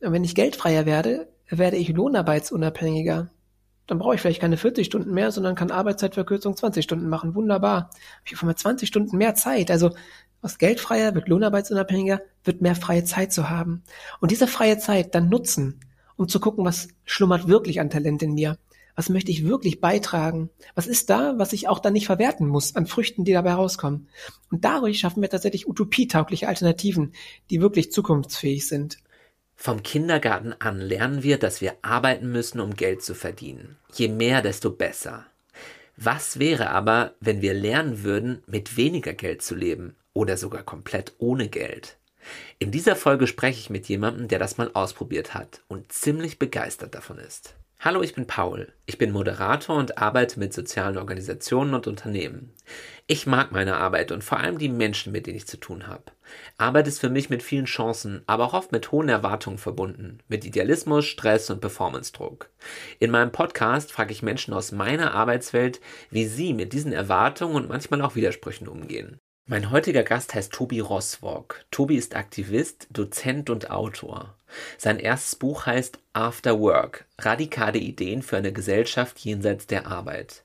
Und wenn ich geldfreier werde, werde ich lohnarbeitsunabhängiger. Dann brauche ich vielleicht keine 40 Stunden mehr, sondern kann Arbeitszeitverkürzung 20 Stunden machen. Wunderbar. Habe ich auf einmal 20 Stunden mehr Zeit. Also aus geldfreier wird lohnarbeitsunabhängiger, wird mehr freie Zeit zu haben. Und diese freie Zeit dann nutzen, um zu gucken, was schlummert wirklich an Talent in mir. Was möchte ich wirklich beitragen? Was ist da, was ich auch dann nicht verwerten muss an Früchten, die dabei rauskommen? Und dadurch schaffen wir tatsächlich utopietaugliche Alternativen, die wirklich zukunftsfähig sind. Vom Kindergarten an lernen wir, dass wir arbeiten müssen, um Geld zu verdienen. Je mehr, desto besser. Was wäre aber, wenn wir lernen würden, mit weniger Geld zu leben oder sogar komplett ohne Geld? In dieser Folge spreche ich mit jemandem, der das mal ausprobiert hat und ziemlich begeistert davon ist. Hallo, ich bin Paul. Ich bin Moderator und arbeite mit sozialen Organisationen und Unternehmen. Ich mag meine Arbeit und vor allem die Menschen, mit denen ich zu tun habe. Arbeit ist für mich mit vielen Chancen, aber auch oft mit hohen Erwartungen verbunden, mit Idealismus, Stress und Performance-Druck. In meinem Podcast frage ich Menschen aus meiner Arbeitswelt, wie sie mit diesen Erwartungen und manchmal auch Widersprüchen umgehen. Mein heutiger Gast heißt Tobi Roswog. Tobi ist Aktivist, Dozent und Autor. Sein erstes Buch heißt After Work, radikale Ideen für eine Gesellschaft jenseits der Arbeit.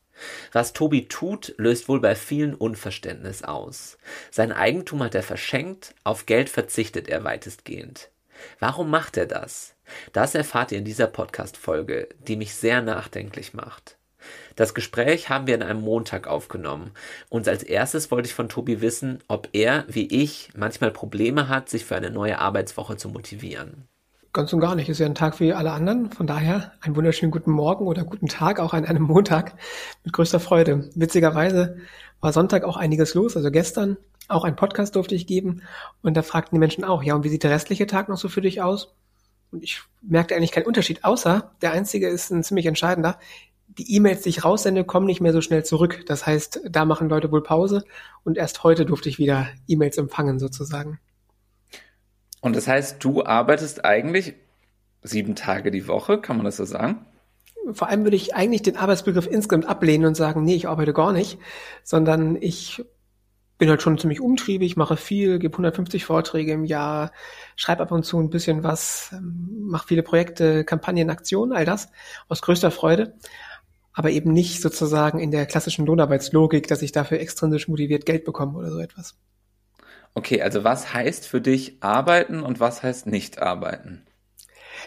Was Tobi tut, löst wohl bei vielen Unverständnis aus. Sein Eigentum hat er verschenkt, auf Geld verzichtet er weitestgehend. Warum macht er das? Das erfahrt ihr in dieser Podcast-Folge, die mich sehr nachdenklich macht. Das Gespräch haben wir an einem Montag aufgenommen. Und als erstes wollte ich von Tobi wissen, ob er, wie ich, manchmal Probleme hat, sich für eine neue Arbeitswoche zu motivieren. Ganz und gar nicht. Ist ja ein Tag wie alle anderen. Von daher einen wunderschönen guten Morgen oder guten Tag auch an einem Montag mit größter Freude. Witzigerweise war Sonntag auch einiges los. Also gestern auch ein Podcast durfte ich geben. Und da fragten die Menschen auch, ja, und wie sieht der restliche Tag noch so für dich aus? Und ich merkte eigentlich keinen Unterschied, außer der einzige ist ein ziemlich entscheidender die E-Mails, die ich raussende, kommen nicht mehr so schnell zurück. Das heißt, da machen Leute wohl Pause und erst heute durfte ich wieder E-Mails empfangen sozusagen. Und das heißt, du arbeitest eigentlich sieben Tage die Woche, kann man das so sagen? Vor allem würde ich eigentlich den Arbeitsbegriff insgesamt ablehnen und sagen, nee, ich arbeite gar nicht, sondern ich bin halt schon ziemlich umtriebig, mache viel, gebe 150 Vorträge im Jahr, schreibe ab und zu ein bisschen was, ähm, mache viele Projekte, Kampagnen, Aktionen, all das aus größter Freude aber eben nicht sozusagen in der klassischen Lohnarbeitslogik, dass ich dafür extrinsisch motiviert Geld bekomme oder so etwas. Okay, also was heißt für dich arbeiten und was heißt nicht arbeiten?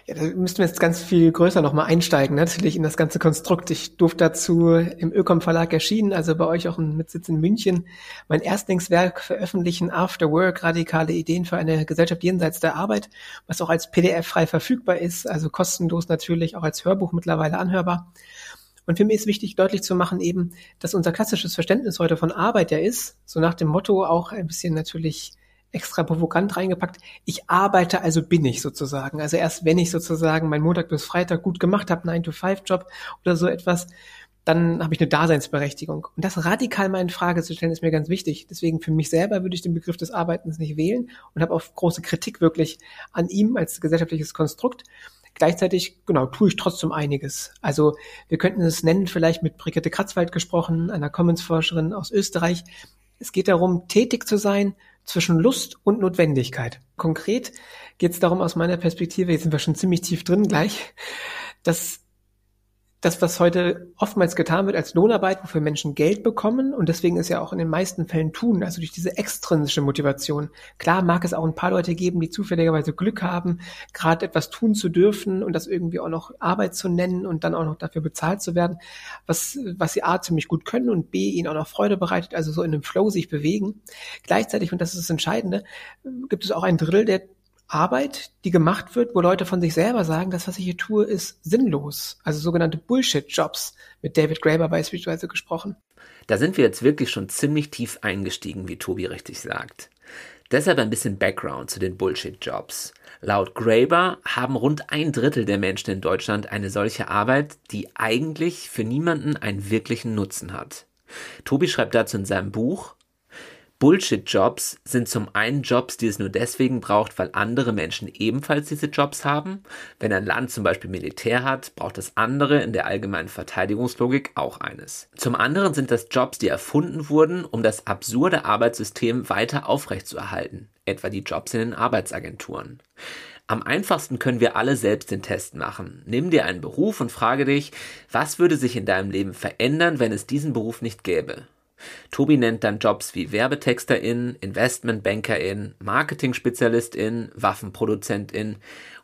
Ja, da müssten wir jetzt ganz viel größer nochmal einsteigen, natürlich in das ganze Konstrukt. Ich durfte dazu im Ökom Verlag erschienen, also bei euch auch mit Sitz in München, mein Erstlingswerk veröffentlichen, After Work, radikale Ideen für eine Gesellschaft jenseits der Arbeit, was auch als PDF frei verfügbar ist, also kostenlos natürlich, auch als Hörbuch mittlerweile anhörbar. Und für mich ist wichtig, deutlich zu machen eben, dass unser klassisches Verständnis heute von Arbeit ja ist, so nach dem Motto auch ein bisschen natürlich extra provokant reingepackt. Ich arbeite, also bin ich sozusagen. Also erst wenn ich sozusagen meinen Montag bis Freitag gut gemacht habe, 9-to-5-Job oder so etwas, dann habe ich eine Daseinsberechtigung. Und das radikal mal in Frage zu stellen, ist mir ganz wichtig. Deswegen für mich selber würde ich den Begriff des Arbeitens nicht wählen und habe auch große Kritik wirklich an ihm als gesellschaftliches Konstrukt. Gleichzeitig, genau, tue ich trotzdem einiges. Also wir könnten es nennen, vielleicht mit Brigitte Kratzwald gesprochen, einer Commons-Forscherin aus Österreich. Es geht darum, tätig zu sein zwischen Lust und Notwendigkeit. Konkret geht es darum, aus meiner Perspektive, jetzt sind wir schon ziemlich tief drin gleich, dass das, was heute oftmals getan wird als Lohnarbeit, wofür Menschen Geld bekommen und deswegen ist ja auch in den meisten Fällen tun, also durch diese extrinsische Motivation. Klar mag es auch ein paar Leute geben, die zufälligerweise Glück haben, gerade etwas tun zu dürfen und das irgendwie auch noch Arbeit zu nennen und dann auch noch dafür bezahlt zu werden, was, was sie A ziemlich gut können und B ihnen auch noch Freude bereitet, also so in einem Flow sich bewegen. Gleichzeitig, und das ist das Entscheidende, gibt es auch ein Drittel, der Arbeit, die gemacht wird, wo Leute von sich selber sagen, das, was ich hier tue, ist sinnlos. Also sogenannte Bullshit-Jobs, mit David Graeber beispielsweise gesprochen. Da sind wir jetzt wirklich schon ziemlich tief eingestiegen, wie Tobi richtig sagt. Deshalb ein bisschen Background zu den Bullshit-Jobs. Laut Graeber haben rund ein Drittel der Menschen in Deutschland eine solche Arbeit, die eigentlich für niemanden einen wirklichen Nutzen hat. Tobi schreibt dazu in seinem Buch Bullshit-Jobs sind zum einen Jobs, die es nur deswegen braucht, weil andere Menschen ebenfalls diese Jobs haben. Wenn ein Land zum Beispiel Militär hat, braucht das andere in der allgemeinen Verteidigungslogik auch eines. Zum anderen sind das Jobs, die erfunden wurden, um das absurde Arbeitssystem weiter aufrechtzuerhalten, etwa die Jobs in den Arbeitsagenturen. Am einfachsten können wir alle selbst den Test machen. Nimm dir einen Beruf und frage dich, was würde sich in deinem Leben verändern, wenn es diesen Beruf nicht gäbe? Tobi nennt dann Jobs wie Werbetexterin, Investmentbankerin, Marketing-Spezialistin, Waffenproduzentin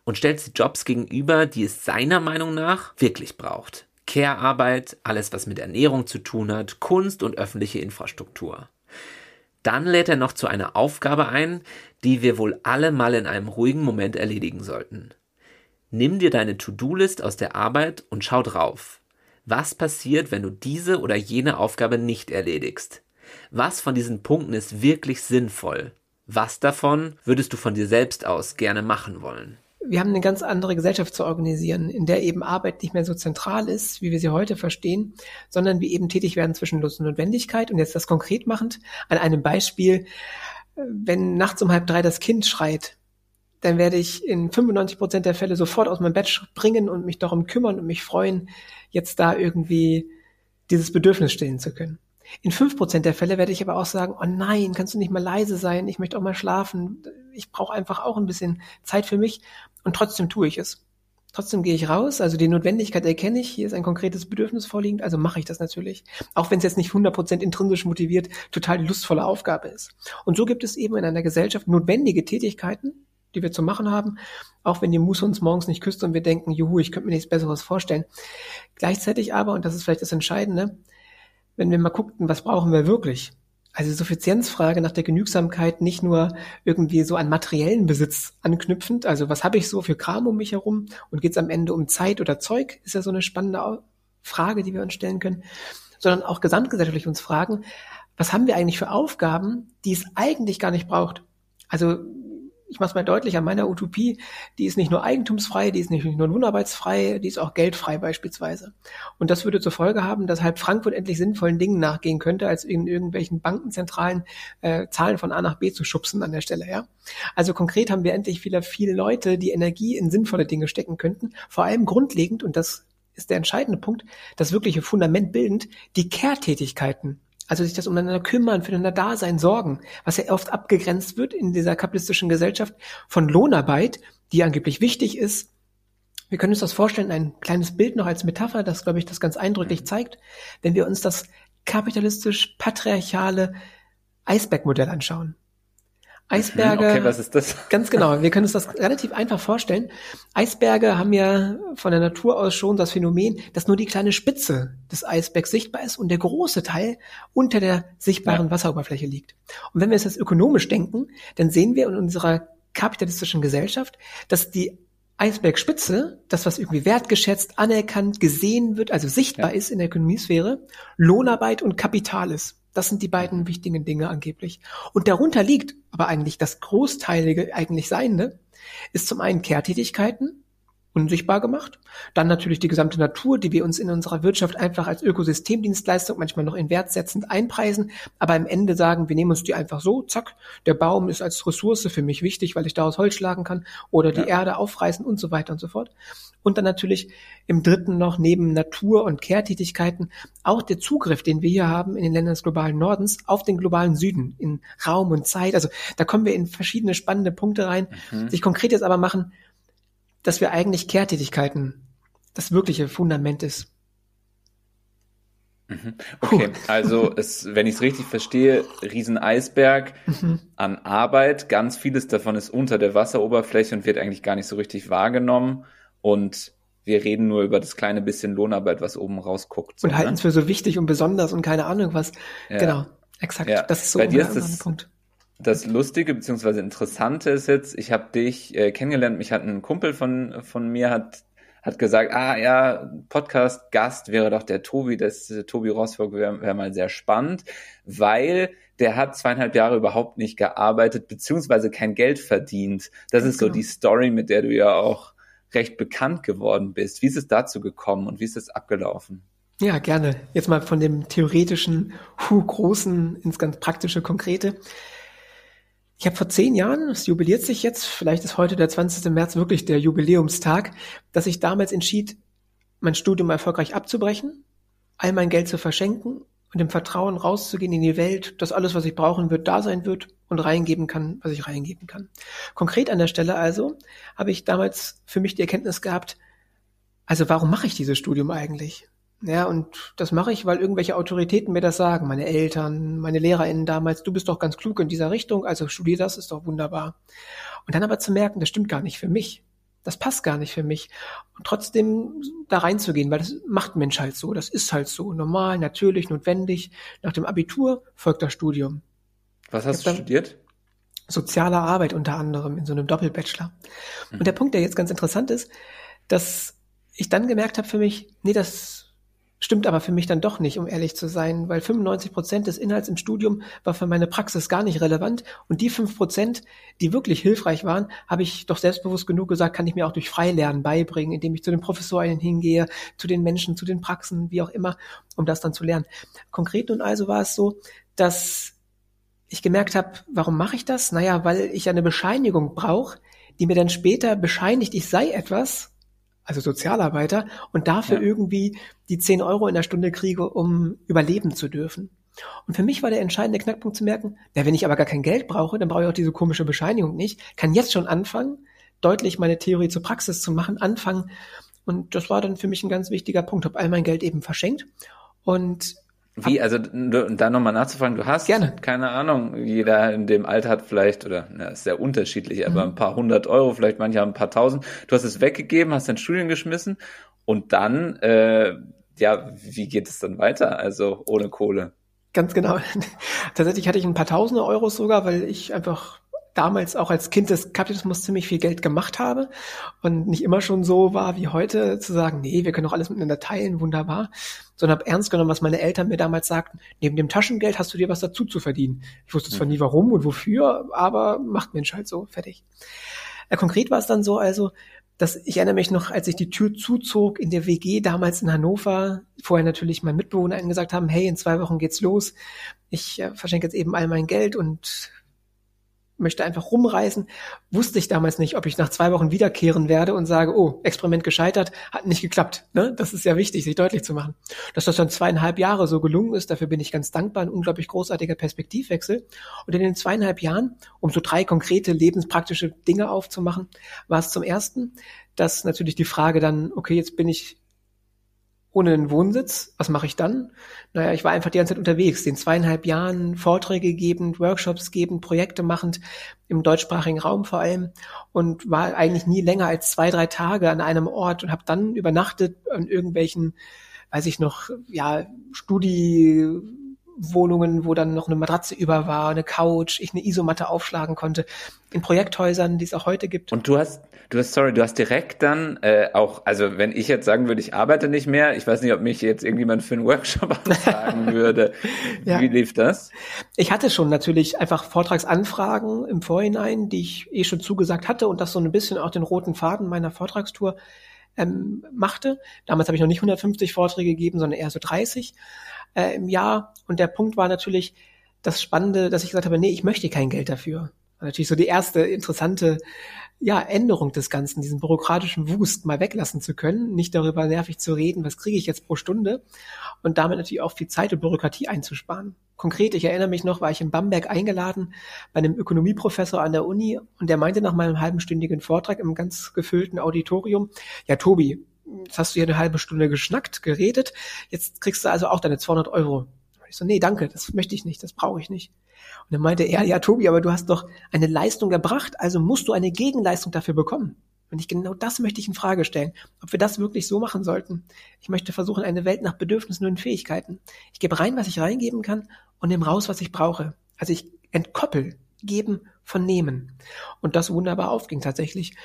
und stellt sie Jobs gegenüber, die es seiner Meinung nach wirklich braucht. Care-Arbeit, alles was mit Ernährung zu tun hat, Kunst und öffentliche Infrastruktur. Dann lädt er noch zu einer Aufgabe ein, die wir wohl alle mal in einem ruhigen Moment erledigen sollten. Nimm dir deine To-Do-List aus der Arbeit und schau drauf. Was passiert, wenn du diese oder jene Aufgabe nicht erledigst? Was von diesen Punkten ist wirklich sinnvoll? Was davon würdest du von dir selbst aus gerne machen wollen? wir haben eine ganz andere Gesellschaft zu organisieren, in der eben Arbeit nicht mehr so zentral ist, wie wir sie heute verstehen, sondern wir eben tätig werden zwischen Lust und Notwendigkeit. Und jetzt das konkret machend an einem Beispiel, wenn nachts um halb drei das Kind schreit, dann werde ich in 95 Prozent der Fälle sofort aus meinem Bett springen und mich darum kümmern und mich freuen, jetzt da irgendwie dieses Bedürfnis stillen zu können. In fünf Prozent der Fälle werde ich aber auch sagen, oh nein, kannst du nicht mal leise sein, ich möchte auch mal schlafen, ich brauche einfach auch ein bisschen Zeit für mich und trotzdem tue ich es. Trotzdem gehe ich raus, also die Notwendigkeit erkenne ich, hier ist ein konkretes Bedürfnis vorliegend, also mache ich das natürlich. Auch wenn es jetzt nicht 100% intrinsisch motiviert, total lustvolle Aufgabe ist. Und so gibt es eben in einer Gesellschaft notwendige Tätigkeiten, die wir zu machen haben, auch wenn die Muse uns morgens nicht küsst und wir denken, juhu, ich könnte mir nichts Besseres vorstellen. Gleichzeitig aber, und das ist vielleicht das Entscheidende, wenn wir mal guckten, was brauchen wir wirklich? Also Suffizienzfrage nach der Genügsamkeit nicht nur irgendwie so an materiellen Besitz anknüpfend, also was habe ich so für Kram um mich herum und geht es am Ende um Zeit oder Zeug, ist ja so eine spannende Frage, die wir uns stellen können, sondern auch gesamtgesellschaftlich uns fragen, was haben wir eigentlich für Aufgaben, die es eigentlich gar nicht braucht? Also ich mache es mal deutlich an meiner Utopie, die ist nicht nur eigentumsfrei, die ist nicht nur lohnarbeitsfrei, die ist auch geldfrei beispielsweise. Und das würde zur Folge haben, dass halb Frankfurt endlich sinnvollen Dingen nachgehen könnte, als in irgendwelchen Bankenzentralen äh, Zahlen von A nach B zu schubsen an der Stelle, ja. Also konkret haben wir endlich wieder viele Leute, die Energie in sinnvolle Dinge stecken könnten, vor allem grundlegend, und das ist der entscheidende Punkt, das wirkliche Fundament bildend, die Care-Tätigkeiten also sich das umeinander kümmern, füreinander da sein, sorgen, was ja oft abgegrenzt wird in dieser kapitalistischen Gesellschaft von Lohnarbeit, die angeblich wichtig ist. Wir können uns das vorstellen, ein kleines Bild noch als Metapher, das, glaube ich, das ganz eindrücklich mhm. zeigt, wenn wir uns das kapitalistisch-patriarchale Eisbergmodell anschauen. Eisberge. Okay, was ist das? Ganz genau. Wir können uns das relativ einfach vorstellen. Eisberge haben ja von der Natur aus schon das Phänomen, dass nur die kleine Spitze des Eisbergs sichtbar ist und der große Teil unter der sichtbaren ja. Wasseroberfläche liegt. Und wenn wir es jetzt ökonomisch denken, dann sehen wir in unserer kapitalistischen Gesellschaft, dass die Eisbergspitze, das was irgendwie wertgeschätzt, anerkannt, gesehen wird, also sichtbar ja. ist in der Ökonomiesphäre, Lohnarbeit und Kapital ist. Das sind die beiden wichtigen Dinge angeblich. Und darunter liegt aber eigentlich das Großteilige eigentlich Seiende, ist zum einen Kehrtätigkeiten, unsichtbar gemacht. Dann natürlich die gesamte Natur, die wir uns in unserer Wirtschaft einfach als Ökosystemdienstleistung manchmal noch in Wert setzend einpreisen, aber am Ende sagen, wir nehmen uns die einfach so, zack, der Baum ist als Ressource für mich wichtig, weil ich daraus Holz schlagen kann oder die ja. Erde aufreißen und so weiter und so fort. Und dann natürlich im dritten noch neben Natur- und Kehrtätigkeiten auch der Zugriff, den wir hier haben in den Ländern des globalen Nordens auf den globalen Süden, in Raum und Zeit. Also da kommen wir in verschiedene spannende Punkte rein. Mhm. Sich konkret jetzt aber machen, dass wir eigentlich Kehrtätigkeiten das wirkliche Fundament ist. Mhm. Okay, also es, wenn ich es richtig verstehe, Rieseneisberg mhm. an Arbeit, ganz vieles davon ist unter der Wasseroberfläche und wird eigentlich gar nicht so richtig wahrgenommen und wir reden nur über das kleine bisschen Lohnarbeit, was oben rausguckt. So, und halten ne? es für so wichtig und besonders und keine Ahnung was. Ja. Genau, exakt. Ja. Das ist so Bei dir ist das, Punkt. Das Lustige bzw. Interessante ist jetzt, ich habe dich äh, kennengelernt, mich hat ein Kumpel von, von mir hat, hat gesagt, ah ja, Podcast-Gast wäre doch der Tobi, das äh, Tobi Rosberg wäre wär mal sehr spannend, weil der hat zweieinhalb Jahre überhaupt nicht gearbeitet, beziehungsweise kein Geld verdient. Das Ganz ist so genau. die Story, mit der du ja auch recht bekannt geworden bist. Wie ist es dazu gekommen und wie ist es abgelaufen? Ja, gerne. Jetzt mal von dem theoretischen, hu, großen ins ganz praktische, konkrete. Ich habe vor zehn Jahren, es jubiliert sich jetzt, vielleicht ist heute der 20. März wirklich der Jubiläumstag, dass ich damals entschied, mein Studium erfolgreich abzubrechen, all mein Geld zu verschenken und im Vertrauen rauszugehen in die Welt, dass alles, was ich brauchen wird, da sein wird und reingeben kann, was ich reingeben kann. Konkret an der Stelle also habe ich damals für mich die Erkenntnis gehabt, also warum mache ich dieses Studium eigentlich? Ja, und das mache ich, weil irgendwelche Autoritäten mir das sagen. Meine Eltern, meine LehrerInnen damals, du bist doch ganz klug in dieser Richtung, also studier das, ist doch wunderbar. Und dann aber zu merken, das stimmt gar nicht für mich. Das passt gar nicht für mich. Und trotzdem da reinzugehen, weil das macht Mensch halt so. Das ist halt so. Normal, natürlich, notwendig. Nach dem Abitur folgt das Studium. Was hast du studiert? Soziale Arbeit unter anderem in so einem Doppelbachelor. Mhm. Und der Punkt, der jetzt ganz interessant ist, dass ich dann gemerkt habe für mich, nee, das Stimmt aber für mich dann doch nicht, um ehrlich zu sein, weil 95 Prozent des Inhalts im Studium war für meine Praxis gar nicht relevant und die fünf Prozent, die wirklich hilfreich waren, habe ich doch selbstbewusst genug gesagt, kann ich mir auch durch Freilernen beibringen, indem ich zu den Professoren hingehe, zu den Menschen, zu den Praxen, wie auch immer, um das dann zu lernen. Konkret nun also war es so, dass ich gemerkt habe, warum mache ich das? Naja, weil ich eine Bescheinigung brauche, die mir dann später bescheinigt, ich sei etwas, also Sozialarbeiter, und dafür ja. irgendwie die 10 Euro in der Stunde kriege, um überleben zu dürfen. Und für mich war der entscheidende Knackpunkt zu merken, ja, wenn ich aber gar kein Geld brauche, dann brauche ich auch diese komische Bescheinigung nicht, kann jetzt schon anfangen, deutlich meine Theorie zur Praxis zu machen, anfangen. Und das war dann für mich ein ganz wichtiger Punkt. Habe all mein Geld eben verschenkt und wie, also da nochmal nachzufragen, du hast, Gerne. keine Ahnung, jeder in dem Alter hat vielleicht, oder na, ist sehr unterschiedlich, aber mhm. ein paar hundert Euro, vielleicht manche haben ein paar tausend. Du hast es weggegeben, hast dein Studium geschmissen und dann, äh, ja, wie geht es dann weiter? Also ohne Kohle. Ganz genau. Tatsächlich hatte ich ein paar tausende Euros sogar, weil ich einfach damals auch als Kind des Kapitalismus ziemlich viel Geld gemacht habe und nicht immer schon so war wie heute zu sagen, nee, wir können doch alles miteinander teilen, wunderbar, sondern habe ernst genommen, was meine Eltern mir damals sagten, neben dem Taschengeld hast du dir was dazu zu verdienen. Ich wusste zwar nie warum und wofür, aber macht Mensch halt so, fertig. Ja, konkret war es dann so, also, dass ich erinnere mich noch, als ich die Tür zuzog in der WG damals in Hannover, vorher natürlich mein Mitbewohner gesagt haben, hey, in zwei Wochen geht's los. Ich äh, verschenke jetzt eben all mein Geld und möchte einfach rumreisen. Wusste ich damals nicht, ob ich nach zwei Wochen wiederkehren werde und sage, oh, Experiment gescheitert, hat nicht geklappt. Ne? Das ist ja wichtig, sich deutlich zu machen. Dass das dann zweieinhalb Jahre so gelungen ist, dafür bin ich ganz dankbar, ein unglaublich großartiger Perspektivwechsel. Und in den zweieinhalb Jahren, um so drei konkrete lebenspraktische Dinge aufzumachen, war es zum ersten, dass natürlich die Frage dann, okay, jetzt bin ich ohne einen Wohnsitz. Was mache ich dann? Naja, ich war einfach die ganze Zeit unterwegs, den zweieinhalb Jahren Vorträge gebend, Workshops gebend, Projekte machend, im deutschsprachigen Raum vor allem und war eigentlich nie länger als zwei, drei Tage an einem Ort und habe dann übernachtet an irgendwelchen, weiß ich noch, ja, Studi Wohnungen, wo dann noch eine Matratze über war, eine Couch, ich eine Isomatte aufschlagen konnte, in Projekthäusern, die es auch heute gibt. Und du hast, du hast, sorry, du hast direkt dann äh, auch, also wenn ich jetzt sagen würde, ich arbeite nicht mehr, ich weiß nicht, ob mich jetzt irgendjemand für einen Workshop anfragen würde. ja. Wie lief das? Ich hatte schon natürlich einfach Vortragsanfragen im Vorhinein, die ich eh schon zugesagt hatte und das so ein bisschen auch den roten Faden meiner Vortragstour ähm, machte. Damals habe ich noch nicht 150 Vorträge gegeben, sondern eher so 30 äh, im Jahr. Und der Punkt war natürlich das Spannende, dass ich gesagt habe, nee, ich möchte kein Geld dafür. Natürlich so die erste interessante ja, Änderung des Ganzen, diesen bürokratischen Wust mal weglassen zu können, nicht darüber nervig zu reden, was kriege ich jetzt pro Stunde und damit natürlich auch viel Zeit und Bürokratie einzusparen. Konkret, ich erinnere mich noch, war ich in Bamberg eingeladen bei einem Ökonomieprofessor an der Uni und der meinte nach meinem halbenstündigen Vortrag im ganz gefüllten Auditorium, ja Tobi, jetzt hast du hier eine halbe Stunde geschnackt, geredet, jetzt kriegst du also auch deine 200 Euro. Ich so, nee, danke, das möchte ich nicht, das brauche ich nicht. Und dann meinte er, ja, Tobi, aber du hast doch eine Leistung erbracht, also musst du eine Gegenleistung dafür bekommen. Und ich genau das möchte ich in Frage stellen, ob wir das wirklich so machen sollten. Ich möchte versuchen, eine Welt nach Bedürfnissen und Fähigkeiten. Ich gebe rein, was ich reingeben kann und nehme raus, was ich brauche. Also ich entkoppel geben von nehmen. Und das wunderbar aufging tatsächlich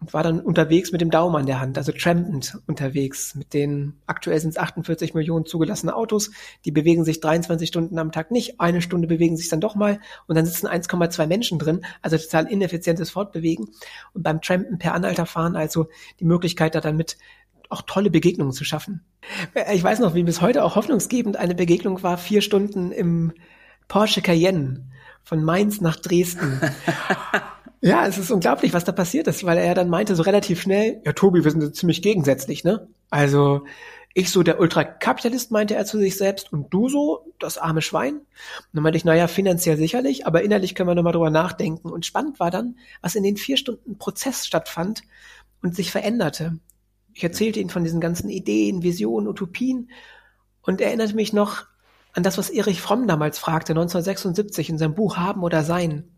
und war dann unterwegs mit dem Daumen an der Hand, also trampend unterwegs. Mit den aktuell sind es 48 Millionen zugelassene Autos, die bewegen sich 23 Stunden am Tag nicht, eine Stunde bewegen sich dann doch mal und dann sitzen 1,2 Menschen drin, also total ineffizientes Fortbewegen. Und beim Trampen per Anhalterfahren also die Möglichkeit, da dann mit auch tolle Begegnungen zu schaffen. Ich weiß noch, wie bis heute auch hoffnungsgebend eine Begegnung war, vier Stunden im Porsche Cayenne von Mainz nach Dresden. Ja, es ist unglaublich, was da passiert ist, weil er dann meinte so relativ schnell, ja Tobi, wir sind ziemlich gegensätzlich, ne? Also Ich so der Ultrakapitalist, meinte er zu sich selbst, und du so, das arme Schwein? Und dann meinte ich, naja, finanziell sicherlich, aber innerlich können wir nochmal drüber nachdenken. Und spannend war dann, was in den vier Stunden Prozess stattfand und sich veränderte. Ich erzählte ihm von diesen ganzen Ideen, Visionen, Utopien und erinnerte mich noch an das, was Erich Fromm damals fragte, 1976 in seinem Buch Haben oder Sein.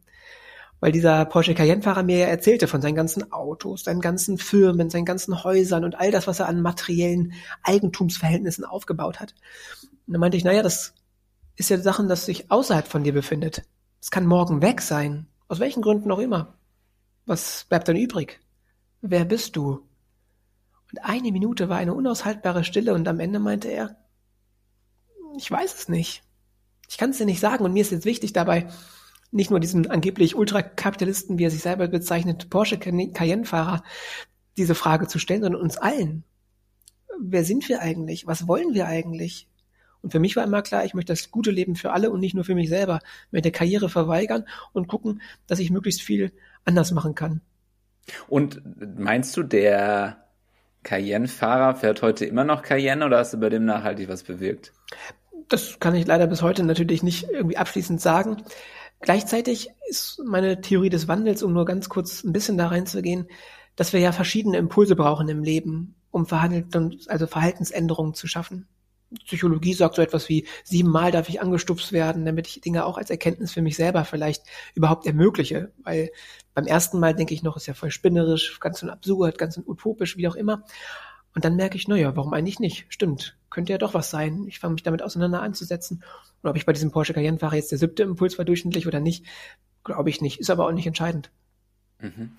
Weil dieser Porsche Cayenne-Fahrer mir ja erzählte von seinen ganzen Autos, seinen ganzen Firmen, seinen ganzen Häusern und all das, was er an materiellen Eigentumsverhältnissen aufgebaut hat. Und dann meinte ich, naja, das ist ja Sachen, das sich außerhalb von dir befindet. Es kann morgen weg sein. Aus welchen Gründen auch immer. Was bleibt dann übrig? Wer bist du? Und eine Minute war eine unaushaltbare Stille und am Ende meinte er, ich weiß es nicht. Ich kann es dir nicht sagen und mir ist jetzt wichtig dabei, nicht nur diesem angeblich Ultrakapitalisten, wie er sich selber bezeichnet, Porsche Cayenne-Fahrer, diese Frage zu stellen, sondern uns allen. Wer sind wir eigentlich? Was wollen wir eigentlich? Und für mich war immer klar, ich möchte das gute Leben für alle und nicht nur für mich selber. Ich möchte Karriere verweigern und gucken, dass ich möglichst viel anders machen kann. Und meinst du, der Cayenne-Fahrer fährt heute immer noch Cayenne oder hast du bei dem nachhaltig was bewirkt? Das kann ich leider bis heute natürlich nicht irgendwie abschließend sagen. Gleichzeitig ist meine Theorie des Wandels, um nur ganz kurz ein bisschen da reinzugehen, dass wir ja verschiedene Impulse brauchen im Leben, um Verhalten, also Verhaltensänderungen zu schaffen. Psychologie sagt so etwas wie siebenmal darf ich angestupst werden, damit ich Dinge auch als Erkenntnis für mich selber vielleicht überhaupt ermögliche. Weil beim ersten Mal denke ich noch, ist ja voll spinnerisch, ganz und absurd, ganz und utopisch, wie auch immer. Und dann merke ich, naja, warum eigentlich nicht? Stimmt, könnte ja doch was sein. Ich fange mich damit auseinander anzusetzen. Und ob ich bei diesem Porsche Cayenne-Fahrer jetzt der siebte Impuls war durchschnittlich oder nicht, glaube ich nicht. Ist aber auch nicht entscheidend. Mhm.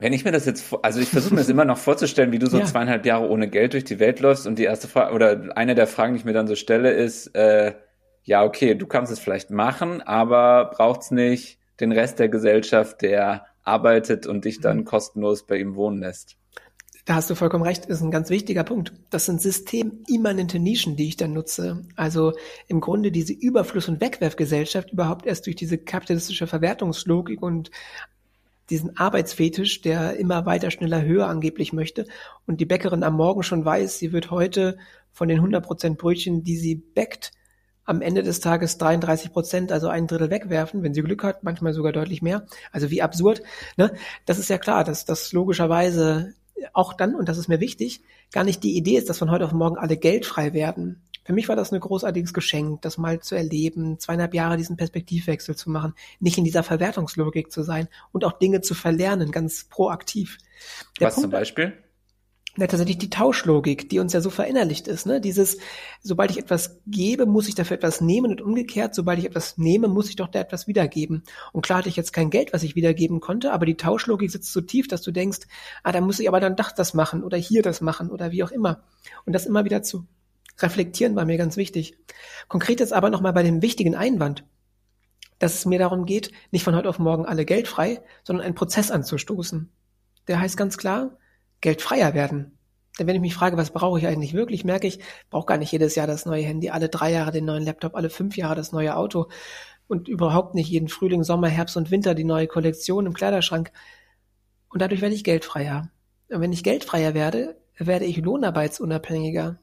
Wenn ich mir das jetzt, also ich versuche mir das immer noch vorzustellen, wie du so ja. zweieinhalb Jahre ohne Geld durch die Welt läufst und die erste Frage oder eine der Fragen, die ich mir dann so stelle, ist, äh, ja, okay, du kannst es vielleicht machen, aber braucht's nicht den Rest der Gesellschaft, der arbeitet und dich dann mhm. kostenlos bei ihm wohnen lässt? Da hast du vollkommen recht, ist ein ganz wichtiger Punkt. Das sind systemimmanente Nischen, die ich dann nutze. Also im Grunde diese Überfluss- und Wegwerfgesellschaft überhaupt erst durch diese kapitalistische Verwertungslogik und diesen Arbeitsfetisch, der immer weiter, schneller, höher angeblich möchte und die Bäckerin am Morgen schon weiß, sie wird heute von den 100% Brötchen, die sie bäckt, am Ende des Tages 33 Prozent, also ein Drittel wegwerfen, wenn sie Glück hat, manchmal sogar deutlich mehr. Also wie absurd. Ne? Das ist ja klar, dass das logischerweise auch dann, und das ist mir wichtig, gar nicht die Idee ist, dass von heute auf morgen alle geldfrei werden. Für mich war das ein großartiges Geschenk, das mal zu erleben, zweieinhalb Jahre diesen Perspektivwechsel zu machen, nicht in dieser Verwertungslogik zu sein und auch Dinge zu verlernen, ganz proaktiv. Der Was Punkt, zum Beispiel? Ja, tatsächlich die Tauschlogik, die uns ja so verinnerlicht ist, ne? Dieses, sobald ich etwas gebe, muss ich dafür etwas nehmen und umgekehrt, sobald ich etwas nehme, muss ich doch da etwas wiedergeben. Und klar hatte ich jetzt kein Geld, was ich wiedergeben konnte, aber die Tauschlogik sitzt so tief, dass du denkst, ah, da muss ich aber dann doch das machen oder hier das machen oder wie auch immer. Und das immer wieder zu reflektieren war mir ganz wichtig. Konkret jetzt aber nochmal bei dem wichtigen Einwand, dass es mir darum geht, nicht von heute auf morgen alle geldfrei, sondern einen Prozess anzustoßen. Der heißt ganz klar, geldfreier werden. Denn wenn ich mich frage, was brauche ich eigentlich wirklich, merke ich, brauche gar nicht jedes Jahr das neue Handy, alle drei Jahre den neuen Laptop, alle fünf Jahre das neue Auto und überhaupt nicht jeden Frühling, Sommer, Herbst und Winter die neue Kollektion im Kleiderschrank. Und dadurch werde ich geldfreier. Und wenn ich geldfreier werde, werde ich lohnarbeitsunabhängiger.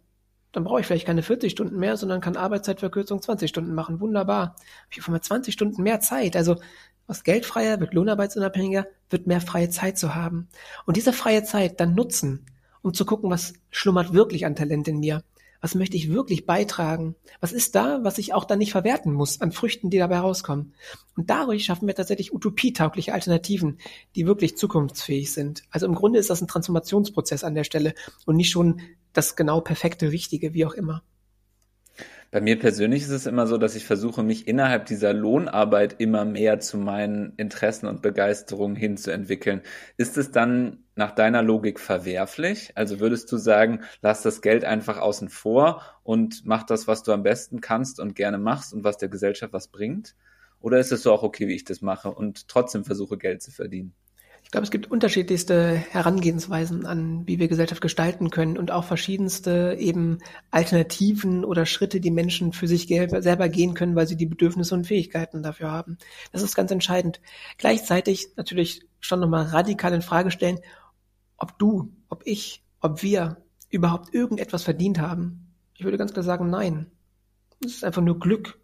Dann brauche ich vielleicht keine 40 Stunden mehr, sondern kann Arbeitszeitverkürzung 20 Stunden machen. Wunderbar. Habe ich auf einmal 20 Stunden mehr Zeit. Also aus geldfreier wird lohnarbeitsunabhängiger, wird mehr freie Zeit zu haben. Und diese freie Zeit dann nutzen, um zu gucken, was schlummert wirklich an Talent in mir. Was möchte ich wirklich beitragen? Was ist da, was ich auch dann nicht verwerten muss an Früchten, die dabei rauskommen? Und dadurch schaffen wir tatsächlich utopietaugliche Alternativen, die wirklich zukunftsfähig sind. Also im Grunde ist das ein Transformationsprozess an der Stelle und nicht schon das genau perfekte, richtige, wie auch immer. Bei mir persönlich ist es immer so, dass ich versuche, mich innerhalb dieser Lohnarbeit immer mehr zu meinen Interessen und Begeisterungen hinzuentwickeln. Ist es dann nach deiner Logik verwerflich? Also würdest du sagen, lass das Geld einfach außen vor und mach das, was du am besten kannst und gerne machst und was der Gesellschaft was bringt? Oder ist es so auch okay, wie ich das mache und trotzdem versuche, Geld zu verdienen? Ich glaube, es gibt unterschiedlichste Herangehensweisen an, wie wir Gesellschaft gestalten können und auch verschiedenste eben Alternativen oder Schritte, die Menschen für sich selber gehen können, weil sie die Bedürfnisse und Fähigkeiten dafür haben. Das ist ganz entscheidend. Gleichzeitig natürlich schon nochmal radikal in Frage stellen, ob du, ob ich, ob wir überhaupt irgendetwas verdient haben? Ich würde ganz klar sagen, nein. Es ist einfach nur Glück.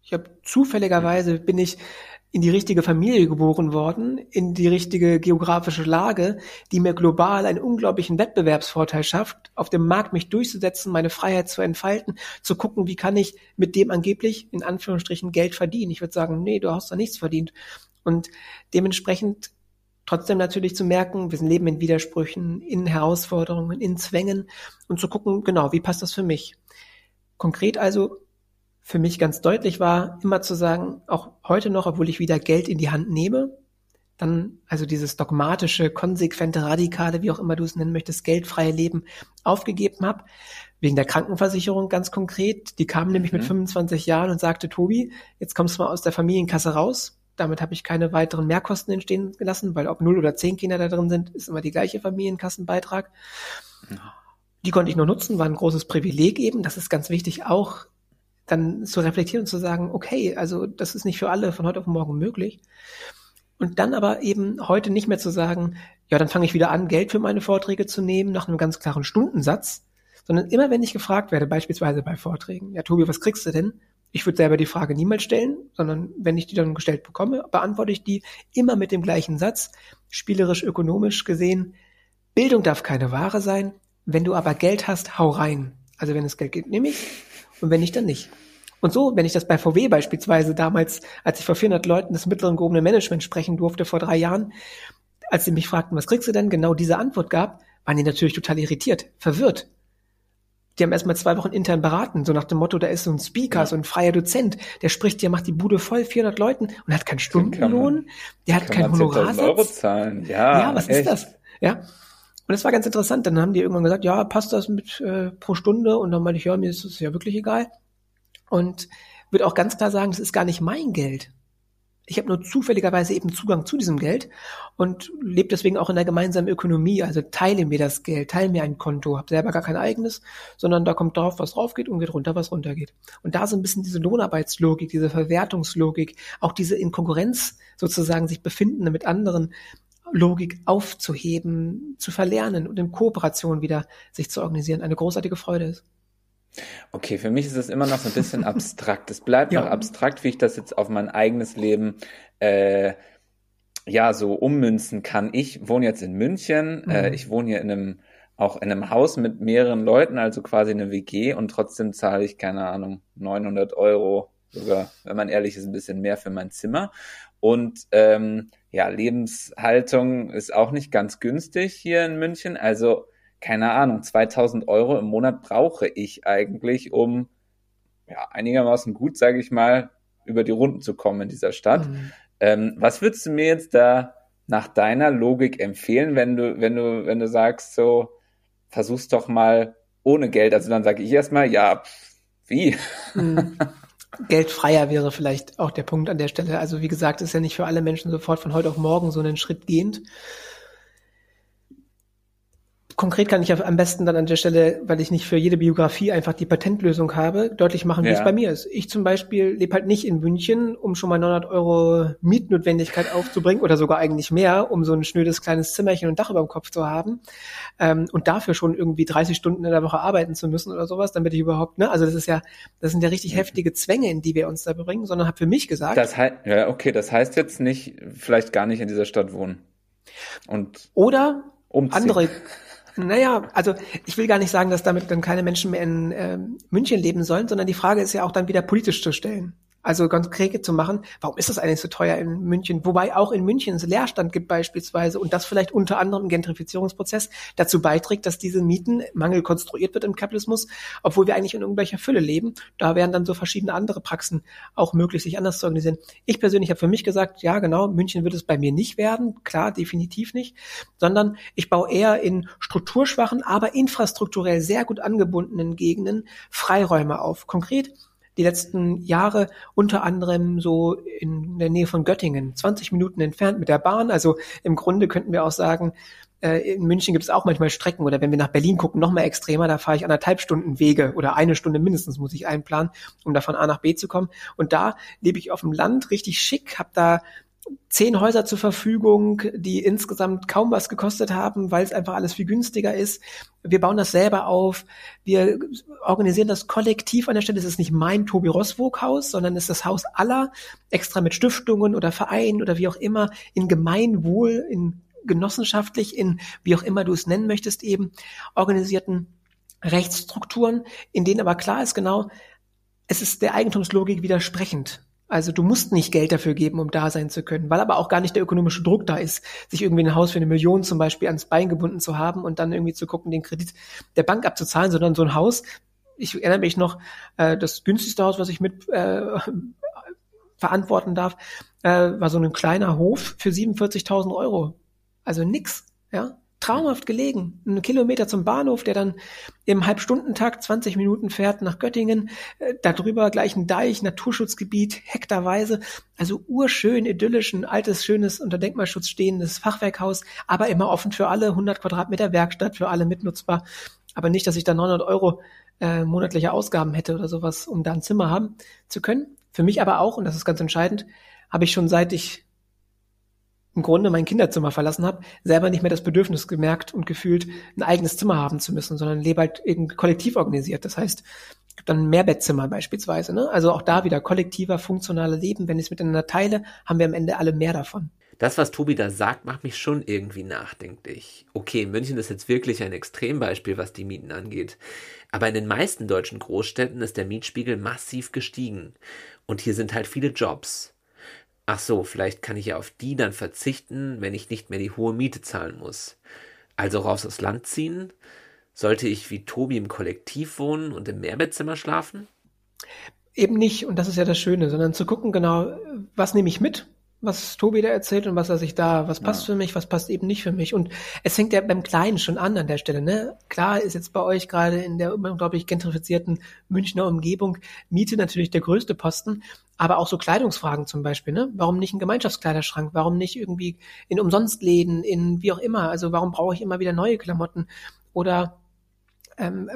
Ich habe zufälligerweise bin ich in die richtige Familie geboren worden, in die richtige geografische Lage, die mir global einen unglaublichen Wettbewerbsvorteil schafft, auf dem Markt mich durchzusetzen, meine Freiheit zu entfalten, zu gucken, wie kann ich mit dem angeblich in Anführungsstrichen Geld verdienen. Ich würde sagen, nee, du hast da nichts verdient. Und dementsprechend trotzdem natürlich zu merken, wir leben in Widersprüchen, in Herausforderungen, in Zwängen und zu gucken, genau, wie passt das für mich? Konkret also für mich ganz deutlich war, immer zu sagen, auch heute noch, obwohl ich wieder Geld in die Hand nehme, dann also dieses dogmatische, konsequente, radikale, wie auch immer du es nennen möchtest, geldfreie Leben aufgegeben habe, wegen der Krankenversicherung ganz konkret. Die kam mhm. nämlich mit 25 Jahren und sagte, Tobi, jetzt kommst du mal aus der Familienkasse raus. Damit habe ich keine weiteren Mehrkosten entstehen gelassen, weil ob null oder zehn Kinder da drin sind, ist immer die gleiche Familienkassenbeitrag. Die konnte ich nur nutzen, war ein großes Privileg eben. Das ist ganz wichtig, auch dann zu reflektieren und zu sagen, okay, also das ist nicht für alle von heute auf morgen möglich. Und dann aber eben heute nicht mehr zu sagen, ja, dann fange ich wieder an, Geld für meine Vorträge zu nehmen, nach einem ganz klaren Stundensatz, sondern immer wenn ich gefragt werde, beispielsweise bei Vorträgen, ja, Tobi, was kriegst du denn? Ich würde selber die Frage niemals stellen, sondern wenn ich die dann gestellt bekomme, beantworte ich die immer mit dem gleichen Satz, spielerisch ökonomisch gesehen, Bildung darf keine Ware sein, wenn du aber Geld hast, hau rein. Also wenn es Geld gibt, nehme ich und wenn nicht, dann nicht. Und so, wenn ich das bei VW beispielsweise damals, als ich vor 400 Leuten des mittleren gehobenen Management sprechen durfte vor drei Jahren, als sie mich fragten, was kriegst du denn, genau diese Antwort gab, waren die natürlich total irritiert, verwirrt. Die haben erstmal zwei Wochen intern beraten, so nach dem Motto, da ist so ein Speaker, ja. so ein freier Dozent, der spricht, der macht die Bude voll, 400 Leuten und hat keinen Stundenlohn, man, der hat keinen Honorarsatz. Euro zahlen. Ja, ja was echt? ist das? Ja. Und das war ganz interessant. Dann haben die irgendwann gesagt, ja, passt das mit äh, pro Stunde? Und dann meinte ich, ja, mir ist das ja wirklich egal. Und würde auch ganz klar sagen, das ist gar nicht mein Geld. Ich habe nur zufälligerweise eben Zugang zu diesem Geld und lebe deswegen auch in der gemeinsamen Ökonomie. Also teile mir das Geld, teile mir ein Konto, habe selber gar kein eigenes, sondern da kommt drauf, was drauf geht und geht runter, was runter geht. Und da so ein bisschen diese Lohnarbeitslogik, diese Verwertungslogik, auch diese in Konkurrenz sozusagen sich befindende mit anderen Logik aufzuheben, zu verlernen und in Kooperation wieder sich zu organisieren, eine großartige Freude ist. Okay, für mich ist es immer noch so ein bisschen abstrakt. Es bleibt ja. noch abstrakt, wie ich das jetzt auf mein eigenes Leben äh, ja so ummünzen kann. Ich wohne jetzt in München. Äh, mhm. Äh, ich wohne hier in einem auch in einem Haus mit mehreren Leuten, also quasi eine WG und trotzdem zahle ich keine Ahnung 900 Euro sogar, wenn man ehrlich ist, ein bisschen mehr für mein Zimmer. Und ähm, ja, Lebenshaltung ist auch nicht ganz günstig hier in München. Also, keine Ahnung, 2000 Euro im Monat brauche ich eigentlich, um ja, einigermaßen gut, sage ich mal, über die Runden zu kommen in dieser Stadt. Mhm. Ähm, was würdest du mir jetzt da nach deiner Logik empfehlen, wenn du, wenn du, wenn du sagst, so, versuch's doch mal ohne Geld. Also dann sage ich erstmal, ja, pff, wie? Mhm. geldfreier wäre vielleicht auch der Punkt an der Stelle. Also wie gesagt, ist ja nicht für alle Menschen sofort von heute auf morgen so einen Schritt gehend konkret kann ich am besten dann an der Stelle, weil ich nicht für jede Biografie einfach die Patentlösung habe, deutlich machen, wie ja. es bei mir ist. Ich zum Beispiel lebe halt nicht in München, um schon mal 900 Euro Mietnotwendigkeit aufzubringen oder sogar eigentlich mehr, um so ein schnödes kleines Zimmerchen und Dach über dem Kopf zu haben ähm, und dafür schon irgendwie 30 Stunden in der Woche arbeiten zu müssen oder sowas, damit ich überhaupt, ne, also das ist ja, das sind ja richtig heftige Zwänge, in die wir uns da bringen, sondern habe für mich gesagt. Das heißt, ja, okay, das heißt jetzt nicht, vielleicht gar nicht in dieser Stadt wohnen. Und oder umziehen. andere naja, also ich will gar nicht sagen, dass damit dann keine Menschen mehr in äh, München leben sollen, sondern die Frage ist ja auch dann wieder politisch zu stellen. Also ganz konkret zu machen, warum ist das eigentlich so teuer in München? Wobei auch in München es Leerstand gibt beispielsweise und das vielleicht unter anderem im Gentrifizierungsprozess dazu beiträgt, dass diese Mietenmangel konstruiert wird im Kapitalismus, obwohl wir eigentlich in irgendwelcher Fülle leben. Da wären dann so verschiedene andere Praxen auch möglich, sich anders zu organisieren. Ich persönlich habe für mich gesagt, ja genau, München wird es bei mir nicht werden, klar, definitiv nicht, sondern ich baue eher in strukturschwachen, aber infrastrukturell sehr gut angebundenen Gegenden Freiräume auf. Konkret die letzten Jahre unter anderem so in der Nähe von Göttingen, 20 Minuten entfernt mit der Bahn. Also im Grunde könnten wir auch sagen, äh, in München gibt es auch manchmal Strecken oder wenn wir nach Berlin gucken, noch mal extremer, da fahre ich anderthalb Stunden Wege oder eine Stunde mindestens muss ich einplanen, um da von A nach B zu kommen. Und da lebe ich auf dem Land richtig schick, habe da zehn Häuser zur Verfügung, die insgesamt kaum was gekostet haben, weil es einfach alles viel günstiger ist. Wir bauen das selber auf. Wir organisieren das kollektiv an der Stelle. Es ist nicht mein Tobi Roswog Haus, sondern es ist das Haus aller, extra mit Stiftungen oder Vereinen oder wie auch immer, in Gemeinwohl, in genossenschaftlich, in wie auch immer du es nennen möchtest, eben organisierten Rechtsstrukturen, in denen aber klar ist genau, es ist der Eigentumslogik widersprechend. Also du musst nicht Geld dafür geben, um da sein zu können, weil aber auch gar nicht der ökonomische Druck da ist, sich irgendwie ein Haus für eine Million zum Beispiel ans Bein gebunden zu haben und dann irgendwie zu gucken, den Kredit der Bank abzuzahlen, sondern so ein Haus, ich erinnere mich noch, äh, das günstigste Haus, was ich mit äh, verantworten darf, äh, war so ein kleiner Hof für 47.000 Euro. Also nix, ja traumhaft gelegen. Ein Kilometer zum Bahnhof, der dann im Halbstundentakt 20 Minuten fährt nach Göttingen. Äh, darüber gleich ein Deich, Naturschutzgebiet, hektarweise. Also urschön, idyllisch, ein altes, schönes, unter Denkmalschutz stehendes Fachwerkhaus, aber immer offen für alle, 100 Quadratmeter Werkstatt, für alle mitnutzbar. Aber nicht, dass ich da 900 Euro äh, monatliche Ausgaben hätte oder sowas, um da ein Zimmer haben zu können. Für mich aber auch, und das ist ganz entscheidend, habe ich schon seit ich im Grunde mein Kinderzimmer verlassen habe, selber nicht mehr das Bedürfnis gemerkt und gefühlt, ein eigenes Zimmer haben zu müssen, sondern lebe halt eben kollektiv organisiert. Das heißt, gibt dann Mehrbettzimmer beispielsweise. Ne? Also auch da wieder kollektiver, funktionaler Leben. Wenn ich es miteinander teile, haben wir am Ende alle mehr davon. Das, was Tobi da sagt, macht mich schon irgendwie nachdenklich. Okay, München ist jetzt wirklich ein Extrembeispiel, was die Mieten angeht. Aber in den meisten deutschen Großstädten ist der Mietspiegel massiv gestiegen. Und hier sind halt viele Jobs. Ach so, vielleicht kann ich ja auf die dann verzichten, wenn ich nicht mehr die hohe Miete zahlen muss. Also raus aus Land ziehen? Sollte ich wie Tobi im Kollektiv wohnen und im Mehrbettzimmer schlafen? Eben nicht, und das ist ja das Schöne, sondern zu gucken, genau, was nehme ich mit was Tobi da erzählt und was er sich da, was passt ja. für mich, was passt eben nicht für mich. Und es fängt ja beim Kleinen schon an an der Stelle. Ne? Klar ist jetzt bei euch gerade in der unglaublich gentrifizierten Münchner Umgebung Miete natürlich der größte Posten, aber auch so Kleidungsfragen zum Beispiel. Ne? Warum nicht ein Gemeinschaftskleiderschrank? Warum nicht irgendwie in Umsonstläden, in wie auch immer? Also warum brauche ich immer wieder neue Klamotten? Oder ähm,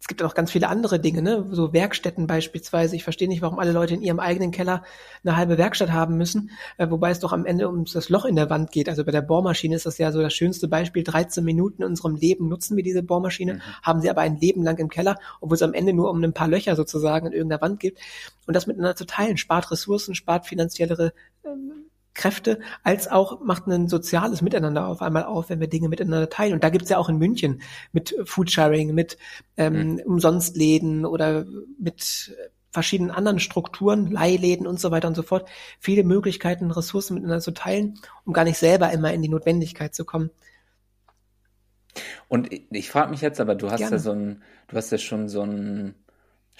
es gibt ja noch ganz viele andere Dinge, ne? so Werkstätten beispielsweise. Ich verstehe nicht, warum alle Leute in ihrem eigenen Keller eine halbe Werkstatt haben müssen, äh, wobei es doch am Ende ums das Loch in der Wand geht. Also bei der Bohrmaschine ist das ja so das schönste Beispiel. 13 Minuten in unserem Leben nutzen wir diese Bohrmaschine, mhm. haben sie aber ein Leben lang im Keller, obwohl es am Ende nur um ein paar Löcher sozusagen in irgendeiner Wand gibt. Und das miteinander zu teilen, spart Ressourcen, spart finanziellere ähm, Kräfte, als auch macht ein soziales Miteinander auf einmal auf, wenn wir Dinge miteinander teilen. Und da gibt's ja auch in München mit Foodsharing, mit ähm, mhm. Umsonstläden oder mit verschiedenen anderen Strukturen, Leihläden und so weiter und so fort, viele Möglichkeiten, Ressourcen miteinander zu teilen, um gar nicht selber immer in die Notwendigkeit zu kommen. Und ich, ich frage mich jetzt aber, du hast Gerne. ja so ein, du hast ja schon so ein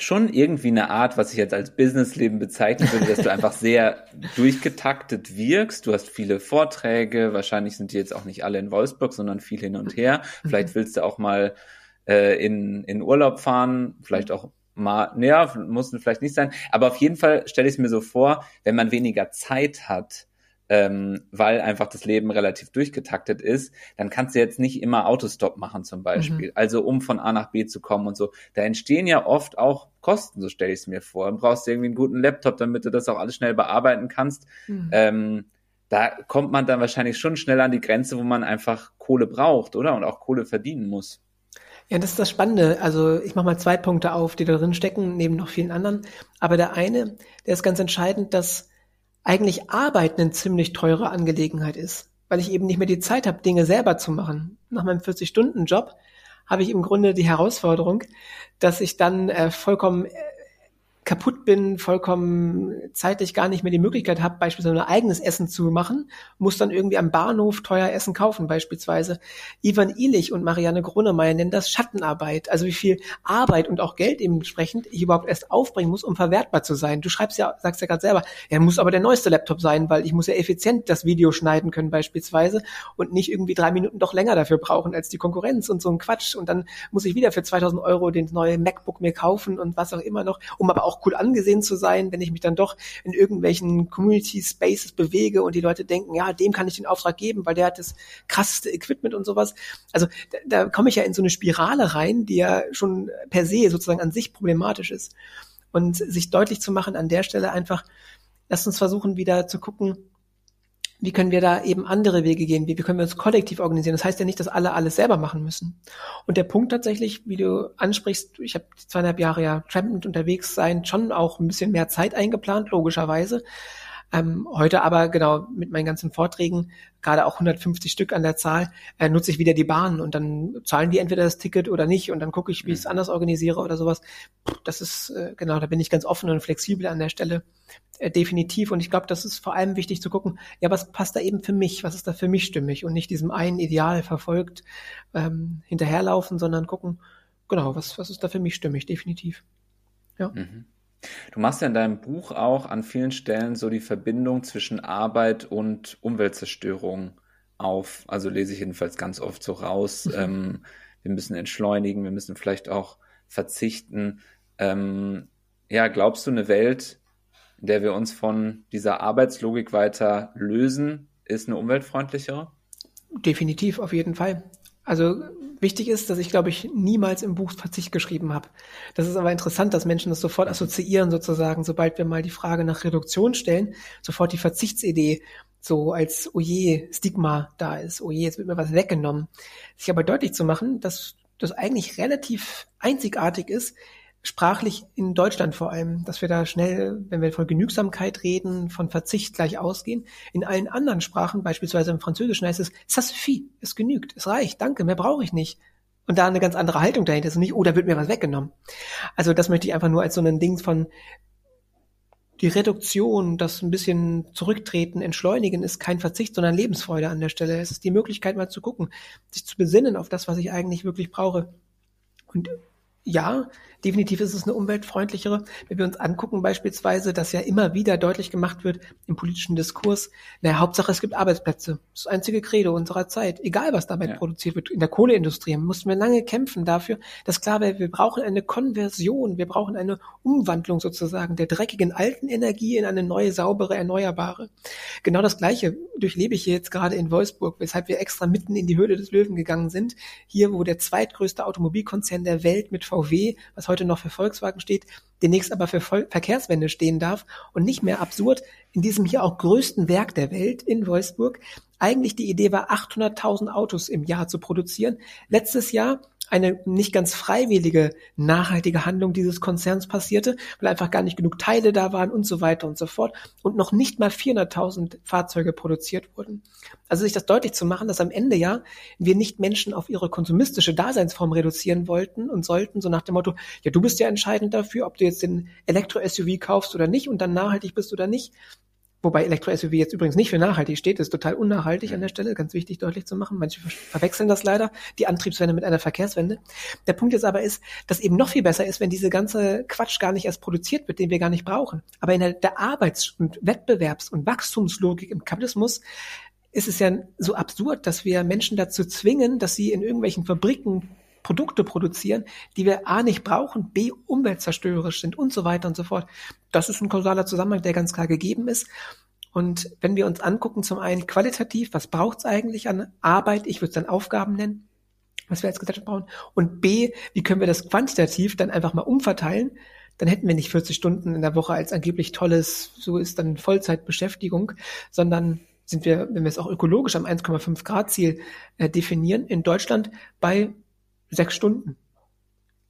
schon irgendwie eine Art, was ich jetzt als Businessleben bezeichnen würde, dass du einfach sehr durchgetaktet wirkst. Du hast viele Vorträge, wahrscheinlich sind die jetzt auch nicht alle in Wolfsburg, sondern viel hin und her. Vielleicht willst du auch mal äh, in, in Urlaub fahren, vielleicht auch mal, naja, muss vielleicht nicht sein. Aber auf jeden Fall stelle ich es mir so vor, wenn man weniger Zeit hat, ähm, weil einfach das Leben relativ durchgetaktet ist, dann kannst du jetzt nicht immer Autostop machen zum Beispiel. Mhm. Also um von A nach B zu kommen und so. Da entstehen ja oft auch Kosten, so stelle ich es mir vor. Du brauchst irgendwie einen guten Laptop, damit du das auch alles schnell bearbeiten kannst. Mhm. Ähm, da kommt man dann wahrscheinlich schon schnell an die Grenze, wo man einfach Kohle braucht, oder? Und auch Kohle verdienen muss. Ja, das ist das Spannende. Also ich mache mal zwei Punkte auf, die da drin stecken, neben noch vielen anderen. Aber der eine, der ist ganz entscheidend, dass eigentlich Arbeit eine ziemlich teure Angelegenheit ist, weil ich eben nicht mehr die Zeit habe, Dinge selber zu machen. Nach meinem 40-Stunden-Job habe ich im Grunde die Herausforderung, dass ich dann äh, vollkommen äh, kaputt bin, vollkommen zeitlich gar nicht mehr die Möglichkeit habe, beispielsweise ein eigenes Essen zu machen, muss dann irgendwie am Bahnhof teuer Essen kaufen beispielsweise. Ivan Illich und Marianne Grunemeyer nennen das Schattenarbeit, also wie viel Arbeit und auch Geld entsprechend ich überhaupt erst aufbringen muss, um verwertbar zu sein. Du schreibst ja, sagst ja gerade selber, er muss aber der neueste Laptop sein, weil ich muss ja effizient das Video schneiden können beispielsweise und nicht irgendwie drei Minuten doch länger dafür brauchen als die Konkurrenz und so ein Quatsch und dann muss ich wieder für 2000 Euro den neue MacBook mir kaufen und was auch immer noch, um aber auch cool angesehen zu sein, wenn ich mich dann doch in irgendwelchen Community Spaces bewege und die Leute denken, ja, dem kann ich den Auftrag geben, weil der hat das krasseste Equipment und sowas. Also da, da komme ich ja in so eine Spirale rein, die ja schon per se sozusagen an sich problematisch ist. Und sich deutlich zu machen an der Stelle einfach, lasst uns versuchen wieder zu gucken, wie können wir da eben andere Wege gehen? Wie, wie können wir uns kollektiv organisieren? Das heißt ja nicht, dass alle alles selber machen müssen. Und der Punkt tatsächlich, wie du ansprichst, ich habe zweieinhalb Jahre ja trampend unterwegs sein, schon auch ein bisschen mehr Zeit eingeplant, logischerweise. Ähm, heute aber genau mit meinen ganzen Vorträgen, gerade auch 150 Stück an der Zahl, äh, nutze ich wieder die Bahn und dann zahlen die entweder das Ticket oder nicht und dann gucke ich, wie ich es mhm. anders organisiere oder sowas. Das ist, äh, genau, da bin ich ganz offen und flexibel an der Stelle. Äh, definitiv. Und ich glaube, das ist vor allem wichtig zu gucken, ja, was passt da eben für mich? Was ist da für mich stimmig? Und nicht diesem einen Ideal verfolgt ähm, hinterherlaufen, sondern gucken, genau, was, was ist da für mich stimmig? Definitiv. Ja. Mhm. Du machst ja in deinem Buch auch an vielen Stellen so die Verbindung zwischen Arbeit und Umweltzerstörung auf. Also lese ich jedenfalls ganz oft so raus. Mhm. Ähm, wir müssen entschleunigen, wir müssen vielleicht auch verzichten. Ähm, ja, glaubst du, eine Welt, in der wir uns von dieser Arbeitslogik weiter lösen, ist eine umweltfreundlichere? Definitiv, auf jeden Fall. Also wichtig ist, dass ich, glaube ich, niemals im Buch Verzicht geschrieben habe. Das ist aber interessant, dass Menschen das sofort assoziieren, sozusagen, sobald wir mal die Frage nach Reduktion stellen, sofort die Verzichtsidee so als Oje Stigma da ist. Oje, jetzt wird mir was weggenommen. Sich aber deutlich zu machen, dass das eigentlich relativ einzigartig ist, sprachlich in Deutschland vor allem, dass wir da schnell, wenn wir von Genügsamkeit reden, von Verzicht gleich ausgehen. In allen anderen Sprachen, beispielsweise im Französischen heißt es, ça suffit, es genügt, es reicht, danke, mehr brauche ich nicht. Und da eine ganz andere Haltung dahinter ist und nicht, oh, da wird mir was weggenommen. Also das möchte ich einfach nur als so ein Ding von die Reduktion, das ein bisschen zurücktreten, entschleunigen, ist kein Verzicht, sondern Lebensfreude an der Stelle. Es ist die Möglichkeit mal zu gucken, sich zu besinnen auf das, was ich eigentlich wirklich brauche. Und ja, definitiv ist es eine umweltfreundlichere. Wenn wir uns angucken beispielsweise, dass ja immer wieder deutlich gemacht wird im politischen Diskurs, naja, Hauptsache es gibt Arbeitsplätze. Das einzige Credo unserer Zeit. Egal, was dabei ja. produziert wird. In der Kohleindustrie mussten wir lange kämpfen dafür, dass klar wäre, wir brauchen eine Konversion, wir brauchen eine Umwandlung sozusagen der dreckigen alten Energie in eine neue, saubere, erneuerbare. Genau das Gleiche durchlebe ich hier jetzt gerade in Wolfsburg, weshalb wir extra mitten in die Höhle des Löwen gegangen sind. Hier, wo der zweitgrößte Automobilkonzern der Welt mit VW, was heute noch für Volkswagen steht, demnächst aber für Vol Verkehrswende stehen darf und nicht mehr absurd in diesem hier auch größten Werk der Welt in Wolfsburg. Eigentlich die Idee war, 800.000 Autos im Jahr zu produzieren. Letztes Jahr eine nicht ganz freiwillige, nachhaltige Handlung dieses Konzerns passierte, weil einfach gar nicht genug Teile da waren und so weiter und so fort und noch nicht mal 400.000 Fahrzeuge produziert wurden. Also sich das deutlich zu machen, dass am Ende ja wir nicht Menschen auf ihre konsumistische Daseinsform reduzieren wollten und sollten, so nach dem Motto, ja, du bist ja entscheidend dafür, ob du jetzt den Elektro-SUV kaufst oder nicht und dann nachhaltig bist oder nicht, Wobei Elektro-SUV jetzt übrigens nicht für nachhaltig steht, das ist total unnachhaltig an der Stelle, ganz wichtig deutlich zu machen. Manche verwechseln das leider, die Antriebswende mit einer Verkehrswende. Der Punkt jetzt aber ist, dass eben noch viel besser ist, wenn diese ganze Quatsch gar nicht erst produziert wird, den wir gar nicht brauchen. Aber in der Arbeits- und Wettbewerbs- und Wachstumslogik im Kapitalismus ist es ja so absurd, dass wir Menschen dazu zwingen, dass sie in irgendwelchen Fabriken Produkte produzieren, die wir A nicht brauchen, B umweltzerstörerisch sind und so weiter und so fort. Das ist ein kausaler Zusammenhang, der ganz klar gegeben ist. Und wenn wir uns angucken, zum einen qualitativ, was braucht es eigentlich an Arbeit? Ich würde es dann Aufgaben nennen, was wir als Gesellschaft brauchen. Und B, wie können wir das quantitativ dann einfach mal umverteilen? Dann hätten wir nicht 40 Stunden in der Woche als angeblich tolles, so ist dann Vollzeitbeschäftigung, sondern sind wir, wenn wir es auch ökologisch am 1,5 Grad Ziel äh, definieren, in Deutschland bei Sechs Stunden.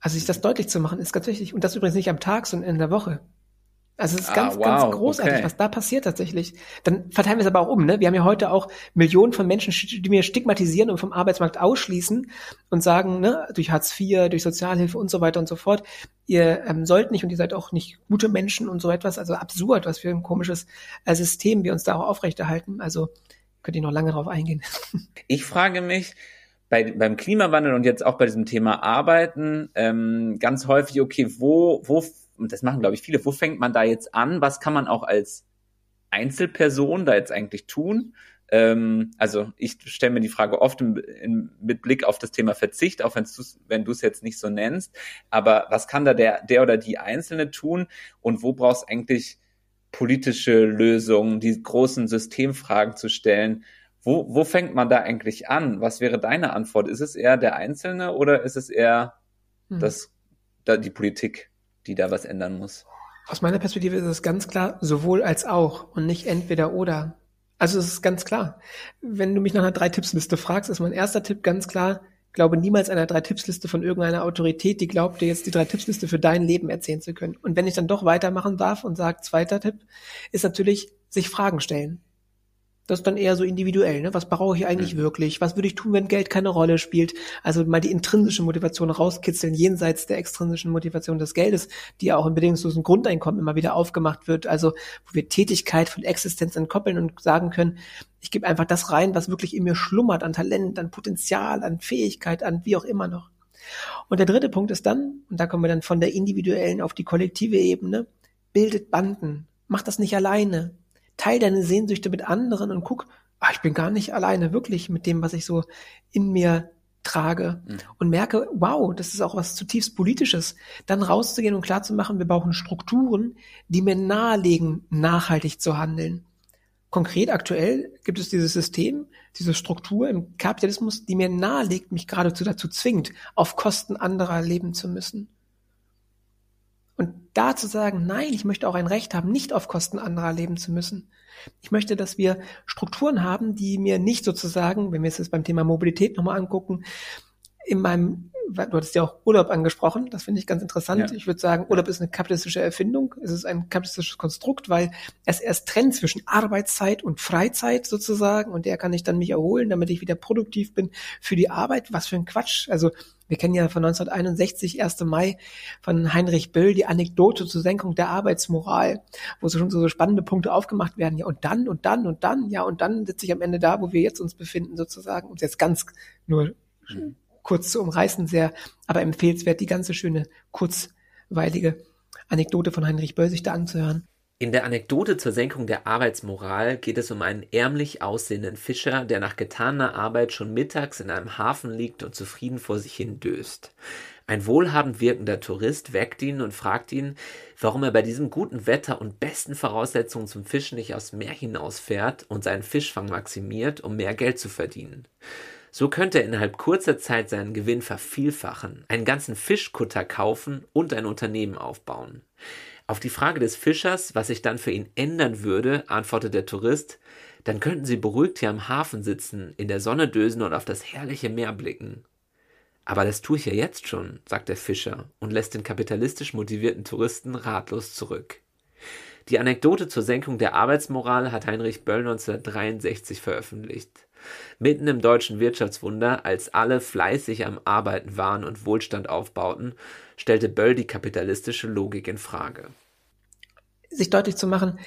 Also sich das deutlich zu machen, ist wichtig. Und das übrigens nicht am Tag, sondern in der Woche. Also es ist ah, ganz, wow, ganz großartig, okay. was da passiert tatsächlich. Dann verteilen wir es aber auch um. Ne? Wir haben ja heute auch Millionen von Menschen, die mir stigmatisieren und vom Arbeitsmarkt ausschließen und sagen, ne, durch Hartz IV, durch Sozialhilfe und so weiter und so fort, ihr ähm, sollt nicht und ihr seid auch nicht gute Menschen und so etwas. Also absurd, was für ein komisches äh, System wir uns da auch aufrechterhalten. Also könnt ihr noch lange darauf eingehen. Ich frage mich, bei, beim Klimawandel und jetzt auch bei diesem Thema Arbeiten ähm, ganz häufig, okay, wo, wo, und das machen, glaube ich, viele, wo fängt man da jetzt an? Was kann man auch als Einzelperson da jetzt eigentlich tun? Ähm, also ich stelle mir die Frage oft in, in, mit Blick auf das Thema Verzicht, auch wenn's wenn du es jetzt nicht so nennst. Aber was kann da der, der oder die Einzelne tun und wo brauchst eigentlich politische Lösungen, die großen Systemfragen zu stellen, wo, wo fängt man da eigentlich an? Was wäre deine Antwort? Ist es eher der Einzelne oder ist es eher hm. das, da, die Politik, die da was ändern muss? Aus meiner Perspektive ist es ganz klar sowohl als auch und nicht entweder oder. Also es ist ganz klar. Wenn du mich nach einer Drei-Tipps-Liste fragst, ist mein erster Tipp ganz klar, glaube niemals einer Drei-Tipps-Liste von irgendeiner Autorität, die glaubt dir jetzt die Drei-Tipps-Liste für dein Leben erzählen zu können. Und wenn ich dann doch weitermachen darf und sage, zweiter Tipp, ist natürlich sich Fragen stellen. Das ist dann eher so individuell. Ne? Was brauche ich eigentlich mhm. wirklich? Was würde ich tun, wenn Geld keine Rolle spielt? Also mal die intrinsische Motivation rauskitzeln, jenseits der extrinsischen Motivation des Geldes, die ja auch im bedingungslosen Grundeinkommen immer wieder aufgemacht wird. Also wo wir Tätigkeit von Existenz entkoppeln und sagen können, ich gebe einfach das rein, was wirklich in mir schlummert an Talent, an Potenzial, an Fähigkeit, an wie auch immer noch. Und der dritte Punkt ist dann, und da kommen wir dann von der individuellen auf die kollektive Ebene, bildet Banden. Macht das nicht alleine teil deine Sehnsüchte mit anderen und guck, ach, ich bin gar nicht alleine, wirklich mit dem, was ich so in mir trage mhm. und merke, wow, das ist auch was zutiefst Politisches, dann rauszugehen und klarzumachen, wir brauchen Strukturen, die mir nahelegen, nachhaltig zu handeln. Konkret aktuell gibt es dieses System, diese Struktur im Kapitalismus, die mir nahelegt, mich geradezu dazu zwingt, auf Kosten anderer leben zu müssen. Und da zu sagen, nein, ich möchte auch ein Recht haben, nicht auf Kosten anderer leben zu müssen. Ich möchte, dass wir Strukturen haben, die mir nicht sozusagen, wenn wir es jetzt beim Thema Mobilität nochmal angucken, in meinem, du hattest ja auch Urlaub angesprochen, das finde ich ganz interessant. Ja. Ich würde sagen, Urlaub ist eine kapitalistische Erfindung, es ist ein kapitalistisches Konstrukt, weil es erst trennt zwischen Arbeitszeit und Freizeit sozusagen und der kann ich dann mich erholen, damit ich wieder produktiv bin für die Arbeit. Was für ein Quatsch. Also wir kennen ja von 1961, 1. Mai, von Heinrich Böll die Anekdote zur Senkung der Arbeitsmoral, wo so schon so spannende Punkte aufgemacht werden. Ja, und dann und dann und dann, ja, und dann sitze ich am Ende da, wo wir jetzt uns befinden, sozusagen, um jetzt ganz nur mhm kurz zu umreißen, sehr, aber empfehlenswert, die ganze schöne, kurzweilige Anekdote von Heinrich Böll da anzuhören. In der Anekdote zur Senkung der Arbeitsmoral geht es um einen ärmlich aussehenden Fischer, der nach getaner Arbeit schon mittags in einem Hafen liegt und zufrieden vor sich hin döst. Ein wohlhabend wirkender Tourist weckt ihn und fragt ihn, warum er bei diesem guten Wetter und besten Voraussetzungen zum Fischen nicht aufs Meer hinausfährt und seinen Fischfang maximiert, um mehr Geld zu verdienen. So könnte er innerhalb kurzer Zeit seinen Gewinn vervielfachen, einen ganzen Fischkutter kaufen und ein Unternehmen aufbauen. Auf die Frage des Fischers, was sich dann für ihn ändern würde, antwortet der Tourist, dann könnten sie beruhigt hier am Hafen sitzen, in der Sonne dösen und auf das herrliche Meer blicken. Aber das tue ich ja jetzt schon, sagt der Fischer und lässt den kapitalistisch motivierten Touristen ratlos zurück. Die Anekdote zur Senkung der Arbeitsmoral hat Heinrich Böll 1963 veröffentlicht. Mitten im deutschen Wirtschaftswunder, als alle fleißig am Arbeiten waren und Wohlstand aufbauten, stellte Böll die kapitalistische Logik in Frage. Sich deutlich zu machen,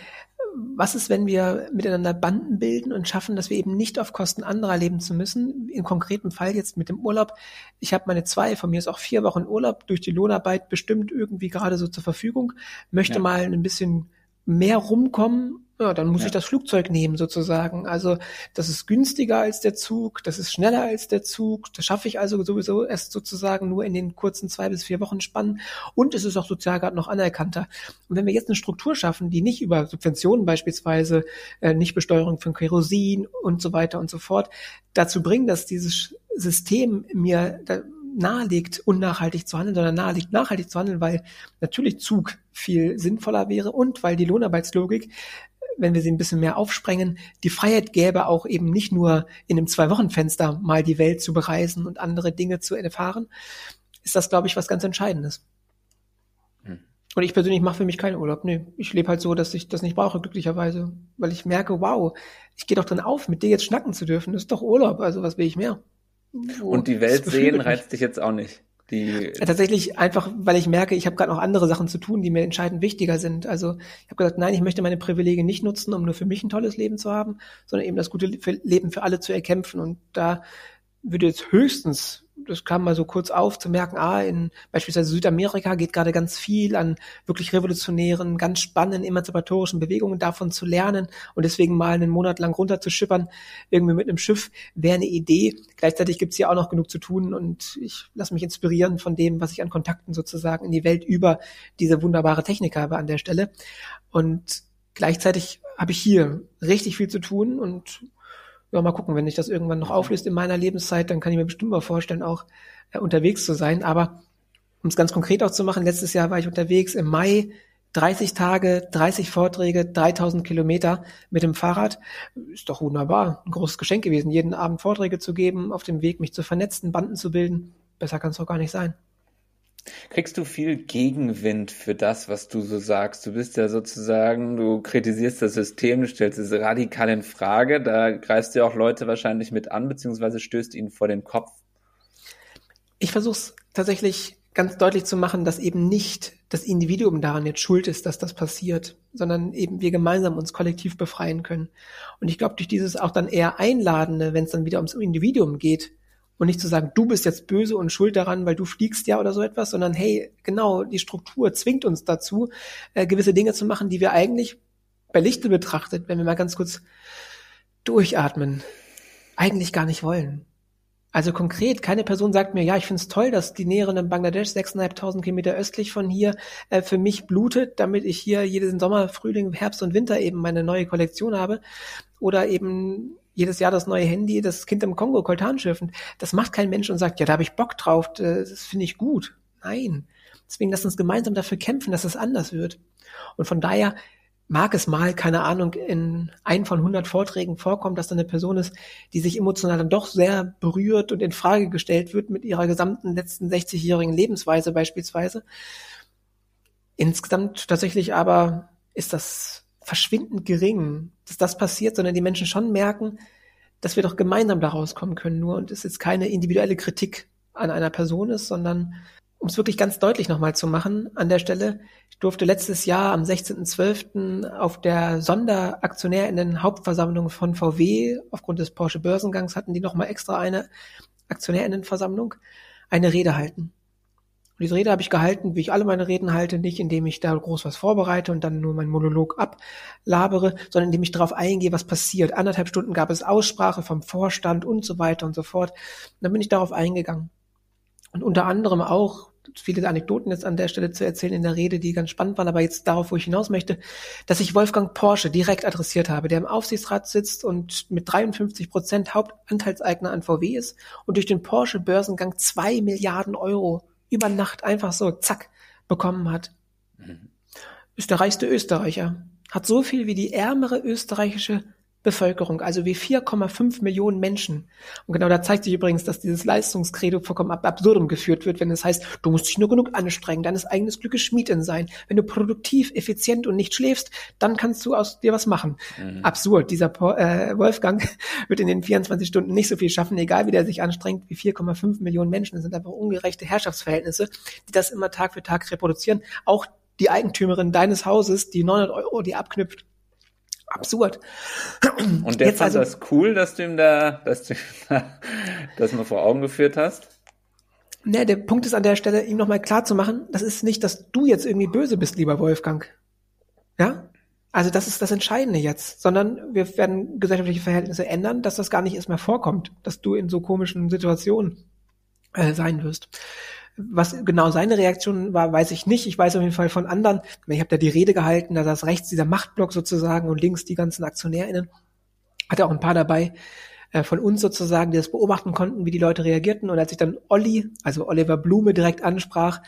was ist, wenn wir miteinander Banden bilden und schaffen, dass wir eben nicht auf Kosten anderer leben zu müssen? Im konkreten Fall jetzt mit dem Urlaub. Ich habe meine zwei, von mir ist auch vier Wochen Urlaub durch die Lohnarbeit bestimmt irgendwie gerade so zur Verfügung, möchte ja. mal ein bisschen mehr rumkommen ja, dann muss ja. ich das Flugzeug nehmen sozusagen. Also das ist günstiger als der Zug, das ist schneller als der Zug. Das schaffe ich also sowieso erst sozusagen nur in den kurzen zwei bis vier Wochen Spannen. Und es ist auch sozial gerade noch anerkannter. Und wenn wir jetzt eine Struktur schaffen, die nicht über Subventionen beispielsweise, äh, nicht Besteuerung von Kerosin und so weiter und so fort, dazu bringen, dass dieses System mir da, nahelegt, unnachhaltig zu handeln, sondern nahelegt, nachhaltig zu handeln, weil natürlich Zug viel sinnvoller wäre und weil die Lohnarbeitslogik wenn wir sie ein bisschen mehr aufsprengen, die Freiheit gäbe auch eben nicht nur in einem Zwei-Wochen-Fenster mal die Welt zu bereisen und andere Dinge zu erfahren, ist das, glaube ich, was ganz Entscheidendes. Hm. Und ich persönlich mache für mich keinen Urlaub. Nee, ich lebe halt so, dass ich das nicht brauche, glücklicherweise. Weil ich merke, wow, ich gehe doch drin auf, mit dir jetzt schnacken zu dürfen. Das ist doch Urlaub, also was will ich mehr? Wo, und die Welt sehen reizt dich jetzt auch nicht. Die ja, tatsächlich einfach, weil ich merke, ich habe gerade noch andere Sachen zu tun, die mir entscheidend wichtiger sind. Also ich habe gesagt, nein, ich möchte meine Privilegien nicht nutzen, um nur für mich ein tolles Leben zu haben, sondern eben das gute Leben für alle zu erkämpfen. Und da würde jetzt höchstens das kam mal so kurz auf, zu merken, ah, in beispielsweise Südamerika geht gerade ganz viel an wirklich revolutionären, ganz spannenden, emanzipatorischen Bewegungen davon zu lernen und deswegen mal einen Monat lang runterzuschippern, irgendwie mit einem Schiff, wäre eine Idee. Gleichzeitig gibt's hier auch noch genug zu tun und ich lasse mich inspirieren von dem, was ich an Kontakten sozusagen in die Welt über diese wunderbare Technik habe an der Stelle. Und gleichzeitig habe ich hier richtig viel zu tun und ja, mal gucken, wenn sich das irgendwann noch auflöst in meiner Lebenszeit, dann kann ich mir bestimmt mal vorstellen, auch äh, unterwegs zu sein. Aber um es ganz konkret auch zu machen, letztes Jahr war ich unterwegs im Mai 30 Tage, 30 Vorträge, 3000 Kilometer mit dem Fahrrad. Ist doch wunderbar. Ein großes Geschenk gewesen, jeden Abend Vorträge zu geben, auf dem Weg mich zu vernetzen, Banden zu bilden. Besser kann es doch gar nicht sein. Kriegst du viel Gegenwind für das, was du so sagst? Du bist ja sozusagen, du kritisierst das System, du stellst es radikal in Frage. Da greifst du auch Leute wahrscheinlich mit an, beziehungsweise stößt ihnen vor den Kopf. Ich versuche es tatsächlich ganz deutlich zu machen, dass eben nicht das Individuum daran jetzt schuld ist, dass das passiert, sondern eben wir gemeinsam uns kollektiv befreien können. Und ich glaube, durch dieses auch dann eher Einladende, wenn es dann wieder ums Individuum geht, und nicht zu sagen, du bist jetzt böse und schuld daran, weil du fliegst ja oder so etwas, sondern hey, genau, die Struktur zwingt uns dazu, äh, gewisse Dinge zu machen, die wir eigentlich bei Lichte betrachtet, wenn wir mal ganz kurz durchatmen, eigentlich gar nicht wollen. Also konkret, keine Person sagt mir, ja, ich finde es toll, dass die Näherin in Bangladesch, 6.500 Kilometer östlich von hier, äh, für mich blutet, damit ich hier jeden Sommer, Frühling, Herbst und Winter eben meine neue Kollektion habe. Oder eben jedes Jahr das neue Handy, das Kind im Kongo, Koltan schürfen. Das macht kein Mensch und sagt, ja, da habe ich Bock drauf, das finde ich gut. Nein. Deswegen lass uns gemeinsam dafür kämpfen, dass es anders wird. Und von daher mag es mal, keine Ahnung, in ein von 100 Vorträgen vorkommt, dass da eine Person ist, die sich emotional dann doch sehr berührt und in Frage gestellt wird mit ihrer gesamten letzten 60-jährigen Lebensweise beispielsweise. Insgesamt tatsächlich aber ist das verschwindend gering, dass das passiert, sondern die Menschen schon merken, dass wir doch gemeinsam da rauskommen können nur und es jetzt keine individuelle Kritik an einer Person ist, sondern um es wirklich ganz deutlich nochmal zu machen an der Stelle, ich durfte letztes Jahr am 16.12. auf der Sonderaktionärinnen Hauptversammlung von VW, aufgrund des Porsche Börsengangs hatten die nochmal extra eine Aktionärinnenversammlung, eine Rede halten. Und diese Rede habe ich gehalten, wie ich alle meine Reden halte, nicht indem ich da groß was vorbereite und dann nur meinen Monolog ablabere, sondern indem ich darauf eingehe, was passiert. Anderthalb Stunden gab es Aussprache vom Vorstand und so weiter und so fort. Und dann bin ich darauf eingegangen. Und unter anderem auch viele Anekdoten jetzt an der Stelle zu erzählen in der Rede, die ganz spannend waren, aber jetzt darauf, wo ich hinaus möchte, dass ich Wolfgang Porsche direkt adressiert habe, der im Aufsichtsrat sitzt und mit 53 Prozent Hauptanteilseigner an VW ist und durch den Porsche-Börsengang zwei Milliarden Euro über Nacht einfach so, zack, bekommen hat. Mhm. Ist der reichste Österreicher, hat so viel wie die ärmere österreichische Bevölkerung, also wie 4,5 Millionen Menschen. Und genau da zeigt sich übrigens, dass dieses Leistungskredo vollkommen ab absurdum geführt wird, wenn es heißt, du musst dich nur genug anstrengen, deines eigenes Glückes Schmiedin sein. Wenn du produktiv, effizient und nicht schläfst, dann kannst du aus dir was machen. Mhm. Absurd. Dieser äh, Wolfgang wird in den 24 Stunden nicht so viel schaffen, egal wie der sich anstrengt, wie 4,5 Millionen Menschen. Das sind einfach ungerechte Herrschaftsverhältnisse, die das immer Tag für Tag reproduzieren. Auch die Eigentümerin deines Hauses, die 900 Euro, die abknüpft, absurd. Und der Jetzt fand also, das cool, dass du ihm da, dass du das mal vor Augen geführt hast? Ne, der Punkt ist an der Stelle, ihm nochmal klar zu machen, das ist nicht, dass du jetzt irgendwie böse bist, lieber Wolfgang. Ja? Also das ist das Entscheidende jetzt, sondern wir werden gesellschaftliche Verhältnisse ändern, dass das gar nicht erst mehr vorkommt, dass du in so komischen Situationen äh, sein wirst. Was genau seine Reaktion war, weiß ich nicht. Ich weiß auf jeden Fall von anderen. Ich habe da die Rede gehalten, da saß rechts dieser Machtblock sozusagen und links die ganzen AktionärInnen. Hatte auch ein paar dabei äh, von uns sozusagen, die das beobachten konnten, wie die Leute reagierten. Und als ich dann Olli, also Oliver Blume, direkt ansprach,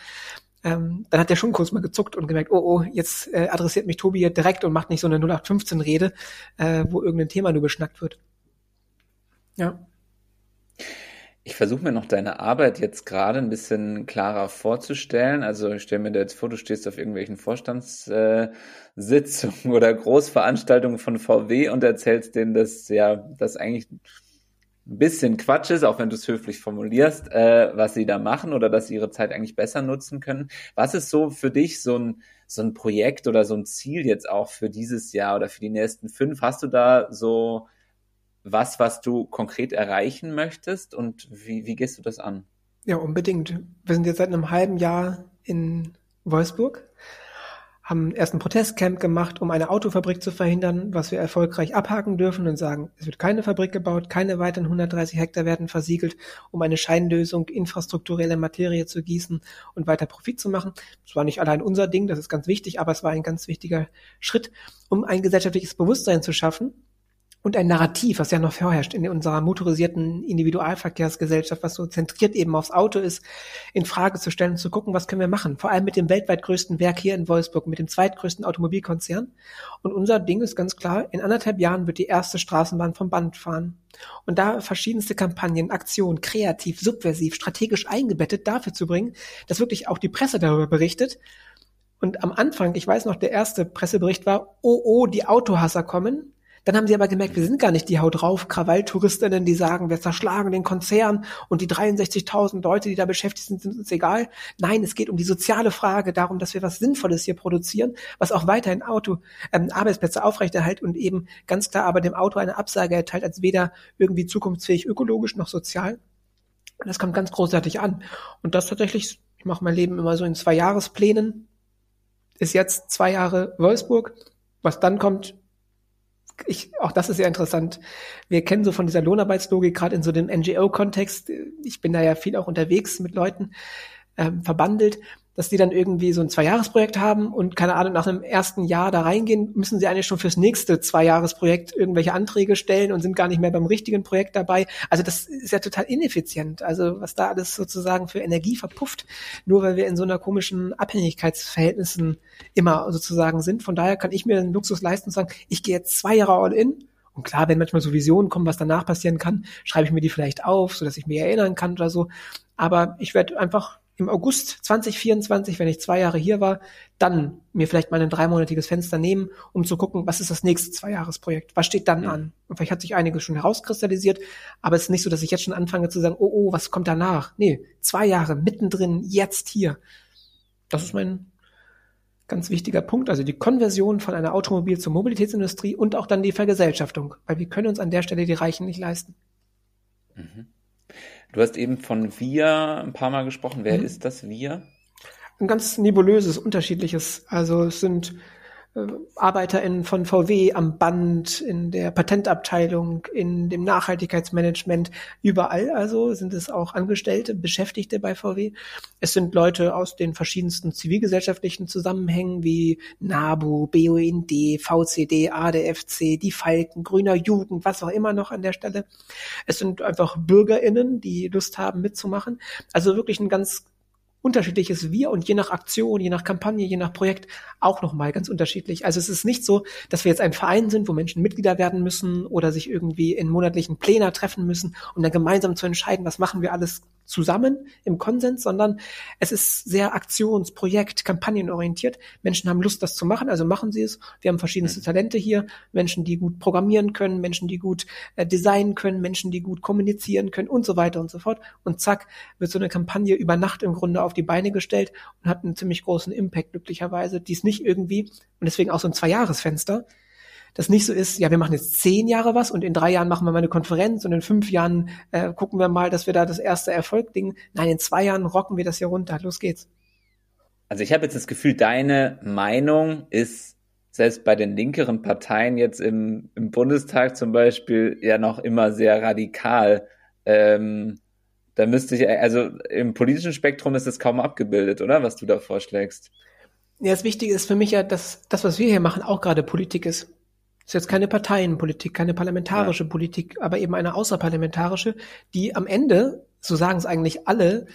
ähm, dann hat er schon kurz mal gezuckt und gemerkt, oh, oh, jetzt äh, adressiert mich Tobi hier direkt und macht nicht so eine 0815-Rede, äh, wo irgendein Thema nur beschnackt wird. Ja. Ich versuche mir noch deine Arbeit jetzt gerade ein bisschen klarer vorzustellen. Also ich stelle mir da jetzt vor, du stehst auf irgendwelchen Vorstandssitzungen oder Großveranstaltungen von VW und erzählst denen, dass ja das eigentlich ein bisschen Quatsch ist, auch wenn du es höflich formulierst, äh, was sie da machen oder dass sie ihre Zeit eigentlich besser nutzen können. Was ist so für dich so ein, so ein Projekt oder so ein Ziel jetzt auch für dieses Jahr oder für die nächsten fünf? Hast du da so was, was du konkret erreichen möchtest und wie, wie gehst du das an? Ja, unbedingt. Wir sind jetzt seit einem halben Jahr in Wolfsburg, haben erst ein Protestcamp gemacht, um eine Autofabrik zu verhindern, was wir erfolgreich abhaken dürfen und sagen, es wird keine Fabrik gebaut, keine weiteren 130 Hektar werden versiegelt, um eine Scheinlösung infrastrukturelle Materie zu gießen und weiter Profit zu machen. Das war nicht allein unser Ding, das ist ganz wichtig, aber es war ein ganz wichtiger Schritt, um ein gesellschaftliches Bewusstsein zu schaffen, und ein Narrativ, was ja noch vorherrscht in unserer motorisierten Individualverkehrsgesellschaft, was so zentriert eben aufs Auto ist, in Frage zu stellen und zu gucken, was können wir machen. Vor allem mit dem weltweit größten Werk hier in Wolfsburg, mit dem zweitgrößten Automobilkonzern. Und unser Ding ist ganz klar, in anderthalb Jahren wird die erste Straßenbahn vom Band fahren. Und da verschiedenste Kampagnen, Aktionen, kreativ, subversiv, strategisch eingebettet dafür zu bringen, dass wirklich auch die Presse darüber berichtet. Und am Anfang, ich weiß noch, der erste Pressebericht war, oh, oh, die Autohasser kommen dann haben sie aber gemerkt, wir sind gar nicht die Haut drauf Krawalltouristinnen, die sagen, wir zerschlagen den Konzern und die 63.000 Leute, die da beschäftigt sind, sind uns egal. Nein, es geht um die soziale Frage, darum, dass wir was Sinnvolles hier produzieren, was auch weiterhin Auto, ähm, Arbeitsplätze aufrechterhält und eben ganz klar aber dem Auto eine Absage erteilt, als weder irgendwie zukunftsfähig ökologisch noch sozial. Und das kommt ganz großartig an. Und das tatsächlich, ich mache mein Leben immer so in zwei Jahresplänen, ist jetzt zwei Jahre Wolfsburg. Was dann kommt, ich, auch das ist sehr interessant. Wir kennen so von dieser Lohnarbeitslogik, gerade in so dem NGO-Kontext, ich bin da ja viel auch unterwegs mit Leuten, ähm, verbandelt, dass die dann irgendwie so ein Zweijahresprojekt haben und keine Ahnung, nach einem ersten Jahr da reingehen, müssen sie eigentlich schon fürs nächste Zweijahresprojekt irgendwelche Anträge stellen und sind gar nicht mehr beim richtigen Projekt dabei. Also das ist ja total ineffizient. Also was da alles sozusagen für Energie verpufft, nur weil wir in so einer komischen Abhängigkeitsverhältnissen immer sozusagen sind. Von daher kann ich mir den Luxus leisten und sagen, ich gehe jetzt zwei Jahre all in und klar, wenn manchmal so Visionen kommen, was danach passieren kann, schreibe ich mir die vielleicht auf, so dass ich mich erinnern kann oder so. Aber ich werde einfach im August 2024, wenn ich zwei Jahre hier war, dann mir vielleicht mal ein dreimonatiges Fenster nehmen, um zu gucken, was ist das nächste Zweijahresprojekt? Was steht dann mhm. an? Und vielleicht hat sich einiges schon herauskristallisiert, aber es ist nicht so, dass ich jetzt schon anfange zu sagen, oh, oh, was kommt danach? Nee, zwei Jahre mittendrin, jetzt hier. Das ist mein ganz wichtiger Punkt, also die Konversion von einer Automobil- zur Mobilitätsindustrie und auch dann die Vergesellschaftung, weil wir können uns an der Stelle die Reichen nicht leisten. Mhm. Du hast eben von wir ein paar Mal gesprochen. Wer mhm. ist das wir? Ein ganz nebulöses, unterschiedliches. Also es sind ArbeiterInnen von VW am Band, in der Patentabteilung, in dem Nachhaltigkeitsmanagement, überall also sind es auch Angestellte, Beschäftigte bei VW. Es sind Leute aus den verschiedensten zivilgesellschaftlichen Zusammenhängen wie NABU, BUND, VCD, ADFC, die Falken, Grüner Jugend, was auch immer noch an der Stelle. Es sind einfach BürgerInnen, die Lust haben mitzumachen. Also wirklich ein ganz unterschiedliches Wir und je nach Aktion, je nach Kampagne, je nach Projekt auch nochmal ganz unterschiedlich. Also es ist nicht so, dass wir jetzt ein Verein sind, wo Menschen Mitglieder werden müssen oder sich irgendwie in monatlichen Plänen treffen müssen, um dann gemeinsam zu entscheiden, was machen wir alles zusammen im Konsens, sondern es ist sehr aktions-, Projekt-, kampagnenorientiert. Menschen haben Lust, das zu machen, also machen sie es. Wir haben verschiedenste mhm. Talente hier. Menschen, die gut programmieren können, Menschen, die gut äh, designen können, Menschen, die gut kommunizieren können und so weiter und so fort. Und zack, wird so eine Kampagne über Nacht im Grunde auf die Beine gestellt und hat einen ziemlich großen Impact, glücklicherweise. Die ist nicht irgendwie, und deswegen auch so ein Zwei-Jahres-Fenster, das nicht so ist, ja, wir machen jetzt zehn Jahre was und in drei Jahren machen wir mal eine Konferenz und in fünf Jahren äh, gucken wir mal, dass wir da das erste Erfolg dingen. Nein, in zwei Jahren rocken wir das hier runter. Los geht's. Also ich habe jetzt das Gefühl, deine Meinung ist selbst bei den linkeren Parteien jetzt im, im Bundestag zum Beispiel ja noch immer sehr radikal. Ähm, da müsste ich, also im politischen Spektrum ist es kaum abgebildet, oder? Was du da vorschlägst. Ja, das Wichtige ist für mich ja, dass das, was wir hier machen, auch gerade Politik ist. Ist jetzt keine Parteienpolitik, keine parlamentarische ja. Politik, aber eben eine außerparlamentarische, die am Ende, so sagen es eigentlich alle,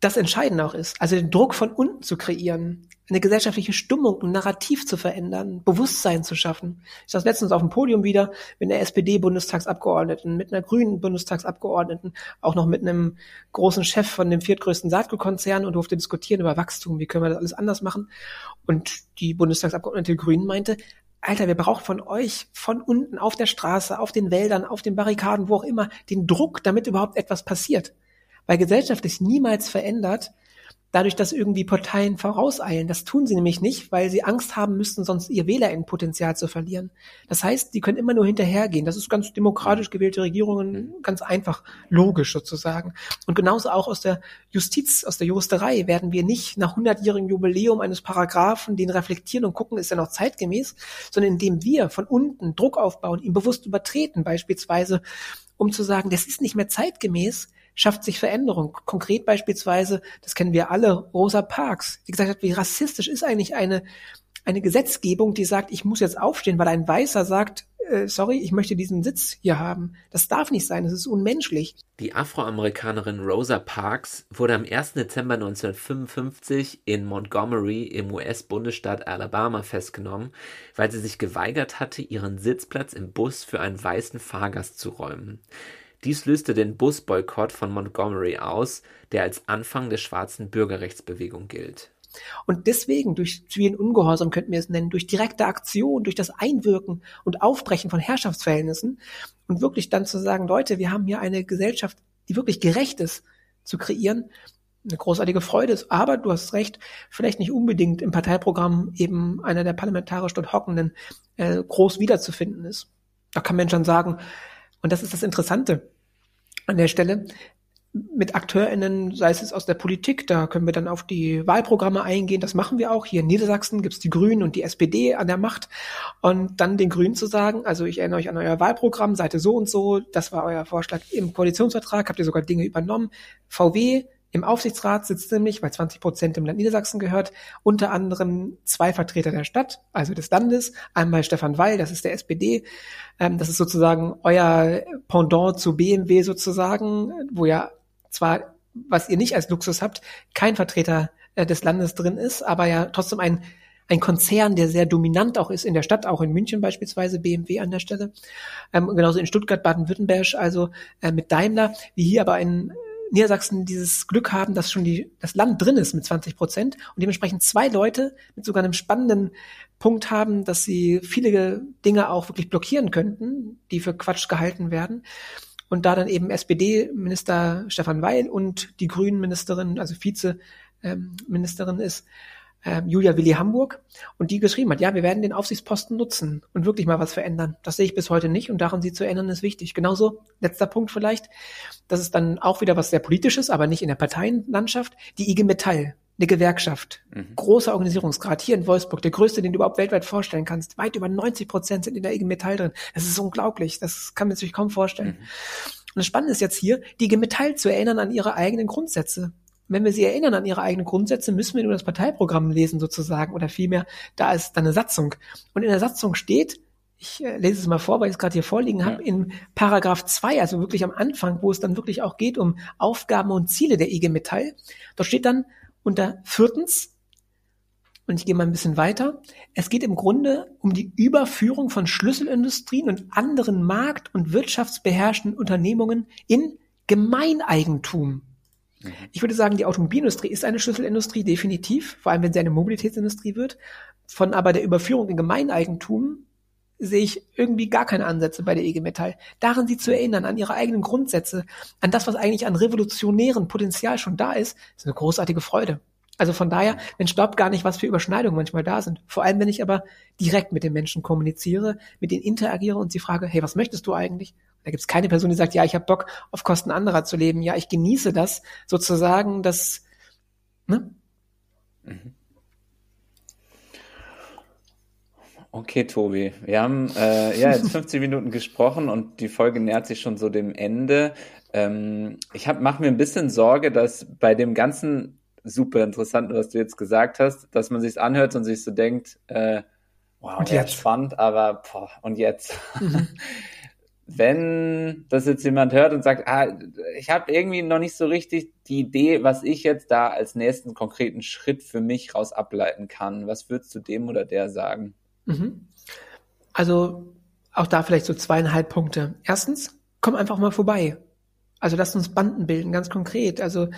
das Entscheidende auch ist. Also den Druck von unten zu kreieren, eine gesellschaftliche Stimmung, ein Narrativ zu verändern, Bewusstsein zu schaffen. Ich saß letztens auf dem Podium wieder mit einer SPD-Bundestagsabgeordneten, mit einer grünen Bundestagsabgeordneten, auch noch mit einem großen Chef von dem viertgrößten Saatgutkonzern und durfte diskutieren über Wachstum, wie können wir das alles anders machen. Und die Bundestagsabgeordnete Grünen meinte, Alter, wir brauchen von euch von unten auf der Straße, auf den Wäldern, auf den Barrikaden, wo auch immer, den Druck, damit überhaupt etwas passiert. Weil Gesellschaft ist niemals verändert, dadurch, dass irgendwie Parteien vorauseilen. Das tun sie nämlich nicht, weil sie Angst haben müssten, sonst ihr Wählerinnenpotenzial zu verlieren. Das heißt, die können immer nur hinterhergehen. Das ist ganz demokratisch gewählte Regierungen, ganz einfach, logisch sozusagen. Und genauso auch aus der Justiz, aus der Juristerei werden wir nicht nach hundertjährigem Jubiläum eines Paragraphen den reflektieren und gucken, ist er noch zeitgemäß, sondern indem wir von unten Druck aufbauen, ihn bewusst übertreten beispielsweise, um zu sagen, das ist nicht mehr zeitgemäß, schafft sich Veränderung. Konkret beispielsweise, das kennen wir alle, Rosa Parks, die gesagt hat, wie rassistisch ist eigentlich eine eine Gesetzgebung, die sagt, ich muss jetzt aufstehen, weil ein Weißer sagt, äh, sorry, ich möchte diesen Sitz hier haben. Das darf nicht sein, das ist unmenschlich. Die Afroamerikanerin Rosa Parks wurde am 1. Dezember 1955 in Montgomery im US-Bundesstaat Alabama festgenommen, weil sie sich geweigert hatte, ihren Sitzplatz im Bus für einen weißen Fahrgast zu räumen. Dies löste den Busboykott von Montgomery aus, der als Anfang der schwarzen Bürgerrechtsbewegung gilt. Und deswegen, durch zivilen Ungehorsam könnten wir es nennen, durch direkte Aktion, durch das Einwirken und Aufbrechen von Herrschaftsverhältnissen und wirklich dann zu sagen, Leute, wir haben hier eine Gesellschaft, die wirklich gerecht ist, zu kreieren, eine großartige Freude ist. Aber du hast recht, vielleicht nicht unbedingt im Parteiprogramm eben einer der parlamentarisch dort Hockenden äh, groß wiederzufinden ist. Da kann man schon sagen, und das ist das Interessante an der Stelle, mit AkteurInnen, sei es aus der Politik, da können wir dann auf die Wahlprogramme eingehen, das machen wir auch. Hier in Niedersachsen gibt's die Grünen und die SPD an der Macht. Und dann den Grünen zu sagen, also ich erinnere euch an euer Wahlprogramm, Seite so und so, das war euer Vorschlag im Koalitionsvertrag, habt ihr sogar Dinge übernommen. VW im Aufsichtsrat sitzt nämlich, weil 20 Prozent im Land Niedersachsen gehört, unter anderem zwei Vertreter der Stadt, also des Landes. Einmal Stefan Weil, das ist der SPD. Ähm, das ist sozusagen euer Pendant zu BMW sozusagen, wo ja zwar, was ihr nicht als Luxus habt, kein Vertreter äh, des Landes drin ist, aber ja trotzdem ein ein Konzern, der sehr dominant auch ist in der Stadt, auch in München beispielsweise, BMW an der Stelle, ähm, genauso in Stuttgart, Baden-Württemberg, also äh, mit Daimler, wie hier aber in Niedersachsen dieses Glück haben, dass schon die, das Land drin ist mit 20 Prozent und dementsprechend zwei Leute mit sogar einem spannenden Punkt haben, dass sie viele Dinge auch wirklich blockieren könnten, die für Quatsch gehalten werden. Und da dann eben SPD-Minister Stefan Weil und die Grünen-Ministerin, also Vize-Ministerin ähm, ist, ähm, Julia Willi Hamburg und die geschrieben hat, ja, wir werden den Aufsichtsposten nutzen und wirklich mal was verändern. Das sehe ich bis heute nicht und daran sie zu ändern ist wichtig. Genauso, letzter Punkt vielleicht, das ist dann auch wieder was sehr politisches, aber nicht in der Parteienlandschaft, die IG Metall, eine Gewerkschaft, mhm. großer Organisierungsgrad hier in Wolfsburg, der größte, den du überhaupt weltweit vorstellen kannst. Weit über 90 Prozent sind in der IG Metall drin. Das ist unglaublich, das kann man sich kaum vorstellen. Mhm. Und das Spannende ist jetzt hier, die IG Metall zu erinnern an ihre eigenen Grundsätze wenn wir sie erinnern an ihre eigenen Grundsätze, müssen wir nur das Parteiprogramm lesen sozusagen oder vielmehr, da ist dann eine Satzung. Und in der Satzung steht, ich äh, lese es mal vor, weil ich es gerade hier vorliegen habe, ja. in Paragraph 2, also wirklich am Anfang, wo es dann wirklich auch geht um Aufgaben und Ziele der IG Metall. Dort steht dann unter viertens, und ich gehe mal ein bisschen weiter, es geht im Grunde um die Überführung von Schlüsselindustrien und anderen markt- und wirtschaftsbeherrschenden Unternehmungen in Gemeineigentum. Mhm. Ich würde sagen, die Automobilindustrie ist eine Schlüsselindustrie, definitiv, vor allem wenn sie eine Mobilitätsindustrie wird. Von aber der Überführung in Gemeineigentum sehe ich irgendwie gar keine Ansätze bei der EG Metall. Daran sie zu erinnern, an ihre eigenen Grundsätze, an das, was eigentlich an revolutionären Potenzial schon da ist, ist eine großartige Freude. Also von daher, man staubt gar nicht, was für Überschneidungen manchmal da sind. Vor allem, wenn ich aber direkt mit den Menschen kommuniziere, mit denen interagiere und sie frage, hey, was möchtest du eigentlich? Da gibt es keine Person, die sagt, ja, ich habe Bock, auf Kosten anderer zu leben. Ja, ich genieße das sozusagen, das, ne? Mhm. Okay, Tobi. Wir haben äh, ja jetzt 15 Minuten gesprochen und die Folge nähert sich schon so dem Ende. Ähm, ich mache mir ein bisschen Sorge, dass bei dem ganzen super Interessanten, was du jetzt gesagt hast, dass man sich anhört und sich so denkt, äh, wow, und jetzt? spannend, aber boah, und jetzt? Mhm. wenn das jetzt jemand hört und sagt, ah, ich habe irgendwie noch nicht so richtig die Idee, was ich jetzt da als nächsten konkreten Schritt für mich raus ableiten kann, was würdest du dem oder der sagen? Mhm. Also auch da vielleicht so zweieinhalb Punkte. Erstens, komm einfach mal vorbei. Also lasst uns Banden bilden, ganz konkret. Also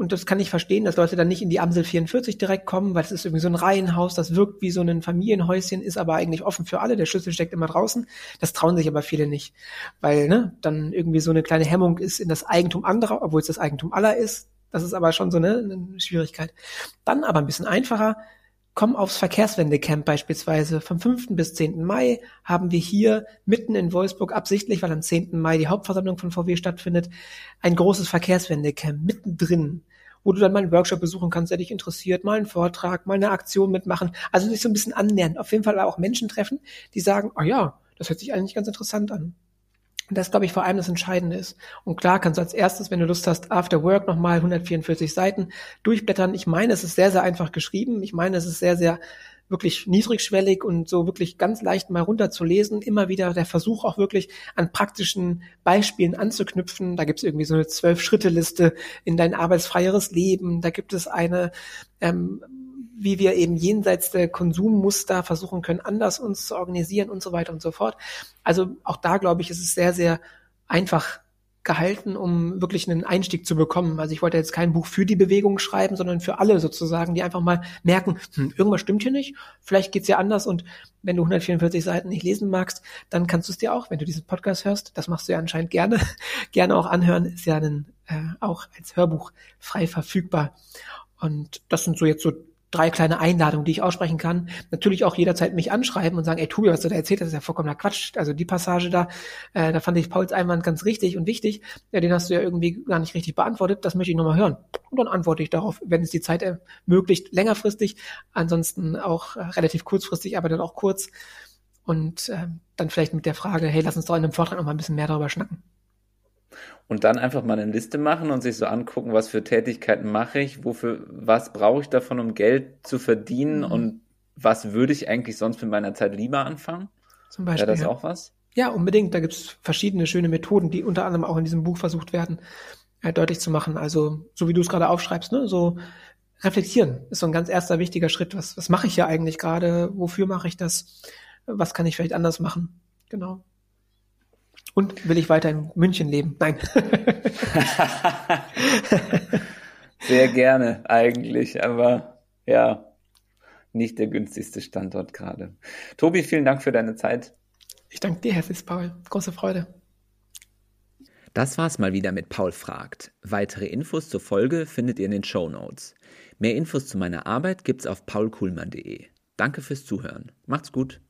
und das kann ich verstehen, dass Leute dann nicht in die Amsel 44 direkt kommen, weil es ist irgendwie so ein Reihenhaus, das wirkt wie so ein Familienhäuschen, ist aber eigentlich offen für alle. Der Schlüssel steckt immer draußen. Das trauen sich aber viele nicht, weil ne, dann irgendwie so eine kleine Hemmung ist in das Eigentum anderer, obwohl es das Eigentum aller ist. Das ist aber schon so eine, eine Schwierigkeit. Dann aber ein bisschen einfacher. Komm aufs Verkehrswendecamp beispielsweise. Vom 5. bis 10. Mai haben wir hier mitten in Wolfsburg absichtlich, weil am 10. Mai die Hauptversammlung von VW stattfindet, ein großes Verkehrswendecamp mittendrin wo du dann mal einen Workshop besuchen kannst, der dich interessiert, mal einen Vortrag, mal eine Aktion mitmachen. Also sich so ein bisschen annähern. Auf jeden Fall auch Menschen treffen, die sagen, ah oh ja, das hört sich eigentlich ganz interessant an. Und das, glaube ich, vor allem das Entscheidende ist. Und klar kannst du als erstes, wenn du Lust hast, After Work nochmal 144 Seiten durchblättern. Ich meine, es ist sehr, sehr einfach geschrieben. Ich meine, es ist sehr, sehr wirklich niedrigschwellig und so wirklich ganz leicht mal runterzulesen. Immer wieder der Versuch auch wirklich an praktischen Beispielen anzuknüpfen. Da gibt es irgendwie so eine Zwölf-Schritte-Liste in dein arbeitsfreieres Leben. Da gibt es eine ähm, wie wir eben jenseits der Konsummuster versuchen können, anders uns zu organisieren und so weiter und so fort. Also auch da, glaube ich, ist es sehr, sehr einfach gehalten, um wirklich einen Einstieg zu bekommen. Also ich wollte jetzt kein Buch für die Bewegung schreiben, sondern für alle sozusagen, die einfach mal merken, hm, irgendwas stimmt hier nicht, vielleicht geht's ja anders und wenn du 144 Seiten nicht lesen magst, dann kannst du es dir auch, wenn du diesen Podcast hörst, das machst du ja anscheinend gerne, gerne auch anhören, ist ja dann äh, auch als Hörbuch frei verfügbar. Und das sind so jetzt so drei kleine Einladungen, die ich aussprechen kann. Natürlich auch jederzeit mich anschreiben und sagen, ey Tobi, was du da erzählt hast, ist ja vollkommener Quatsch. Also die Passage da, äh, da fand ich Pauls Einwand ganz richtig und wichtig. Ja, den hast du ja irgendwie gar nicht richtig beantwortet. Das möchte ich nochmal hören. Und dann antworte ich darauf, wenn es die Zeit ermöglicht, längerfristig. Ansonsten auch äh, relativ kurzfristig, aber dann auch kurz. Und äh, dann vielleicht mit der Frage, hey, lass uns doch in einem Vortrag nochmal ein bisschen mehr darüber schnacken und dann einfach mal eine Liste machen und sich so angucken, was für Tätigkeiten mache ich, wofür, was brauche ich davon, um Geld zu verdienen mhm. und was würde ich eigentlich sonst mit meiner Zeit lieber anfangen? Zum Beispiel. Wäre das auch was? Ja, unbedingt. Da gibt es verschiedene schöne Methoden, die unter anderem auch in diesem Buch versucht werden, äh, deutlich zu machen. Also, so wie du es gerade aufschreibst, ne, so reflektieren ist so ein ganz erster wichtiger Schritt. Was, was mache ich ja eigentlich gerade? Wofür mache ich das? Was kann ich vielleicht anders machen? Genau. Und will ich weiter in München leben? Nein. Sehr gerne eigentlich, aber ja, nicht der günstigste Standort gerade. Tobi, vielen Dank für deine Zeit. Ich danke dir, Herr Paul. Große Freude. Das war's mal wieder mit Paul fragt. Weitere Infos zur Folge findet ihr in den Show Notes. Mehr Infos zu meiner Arbeit gibt's auf paulkuhlmann.de. Danke fürs Zuhören. Macht's gut.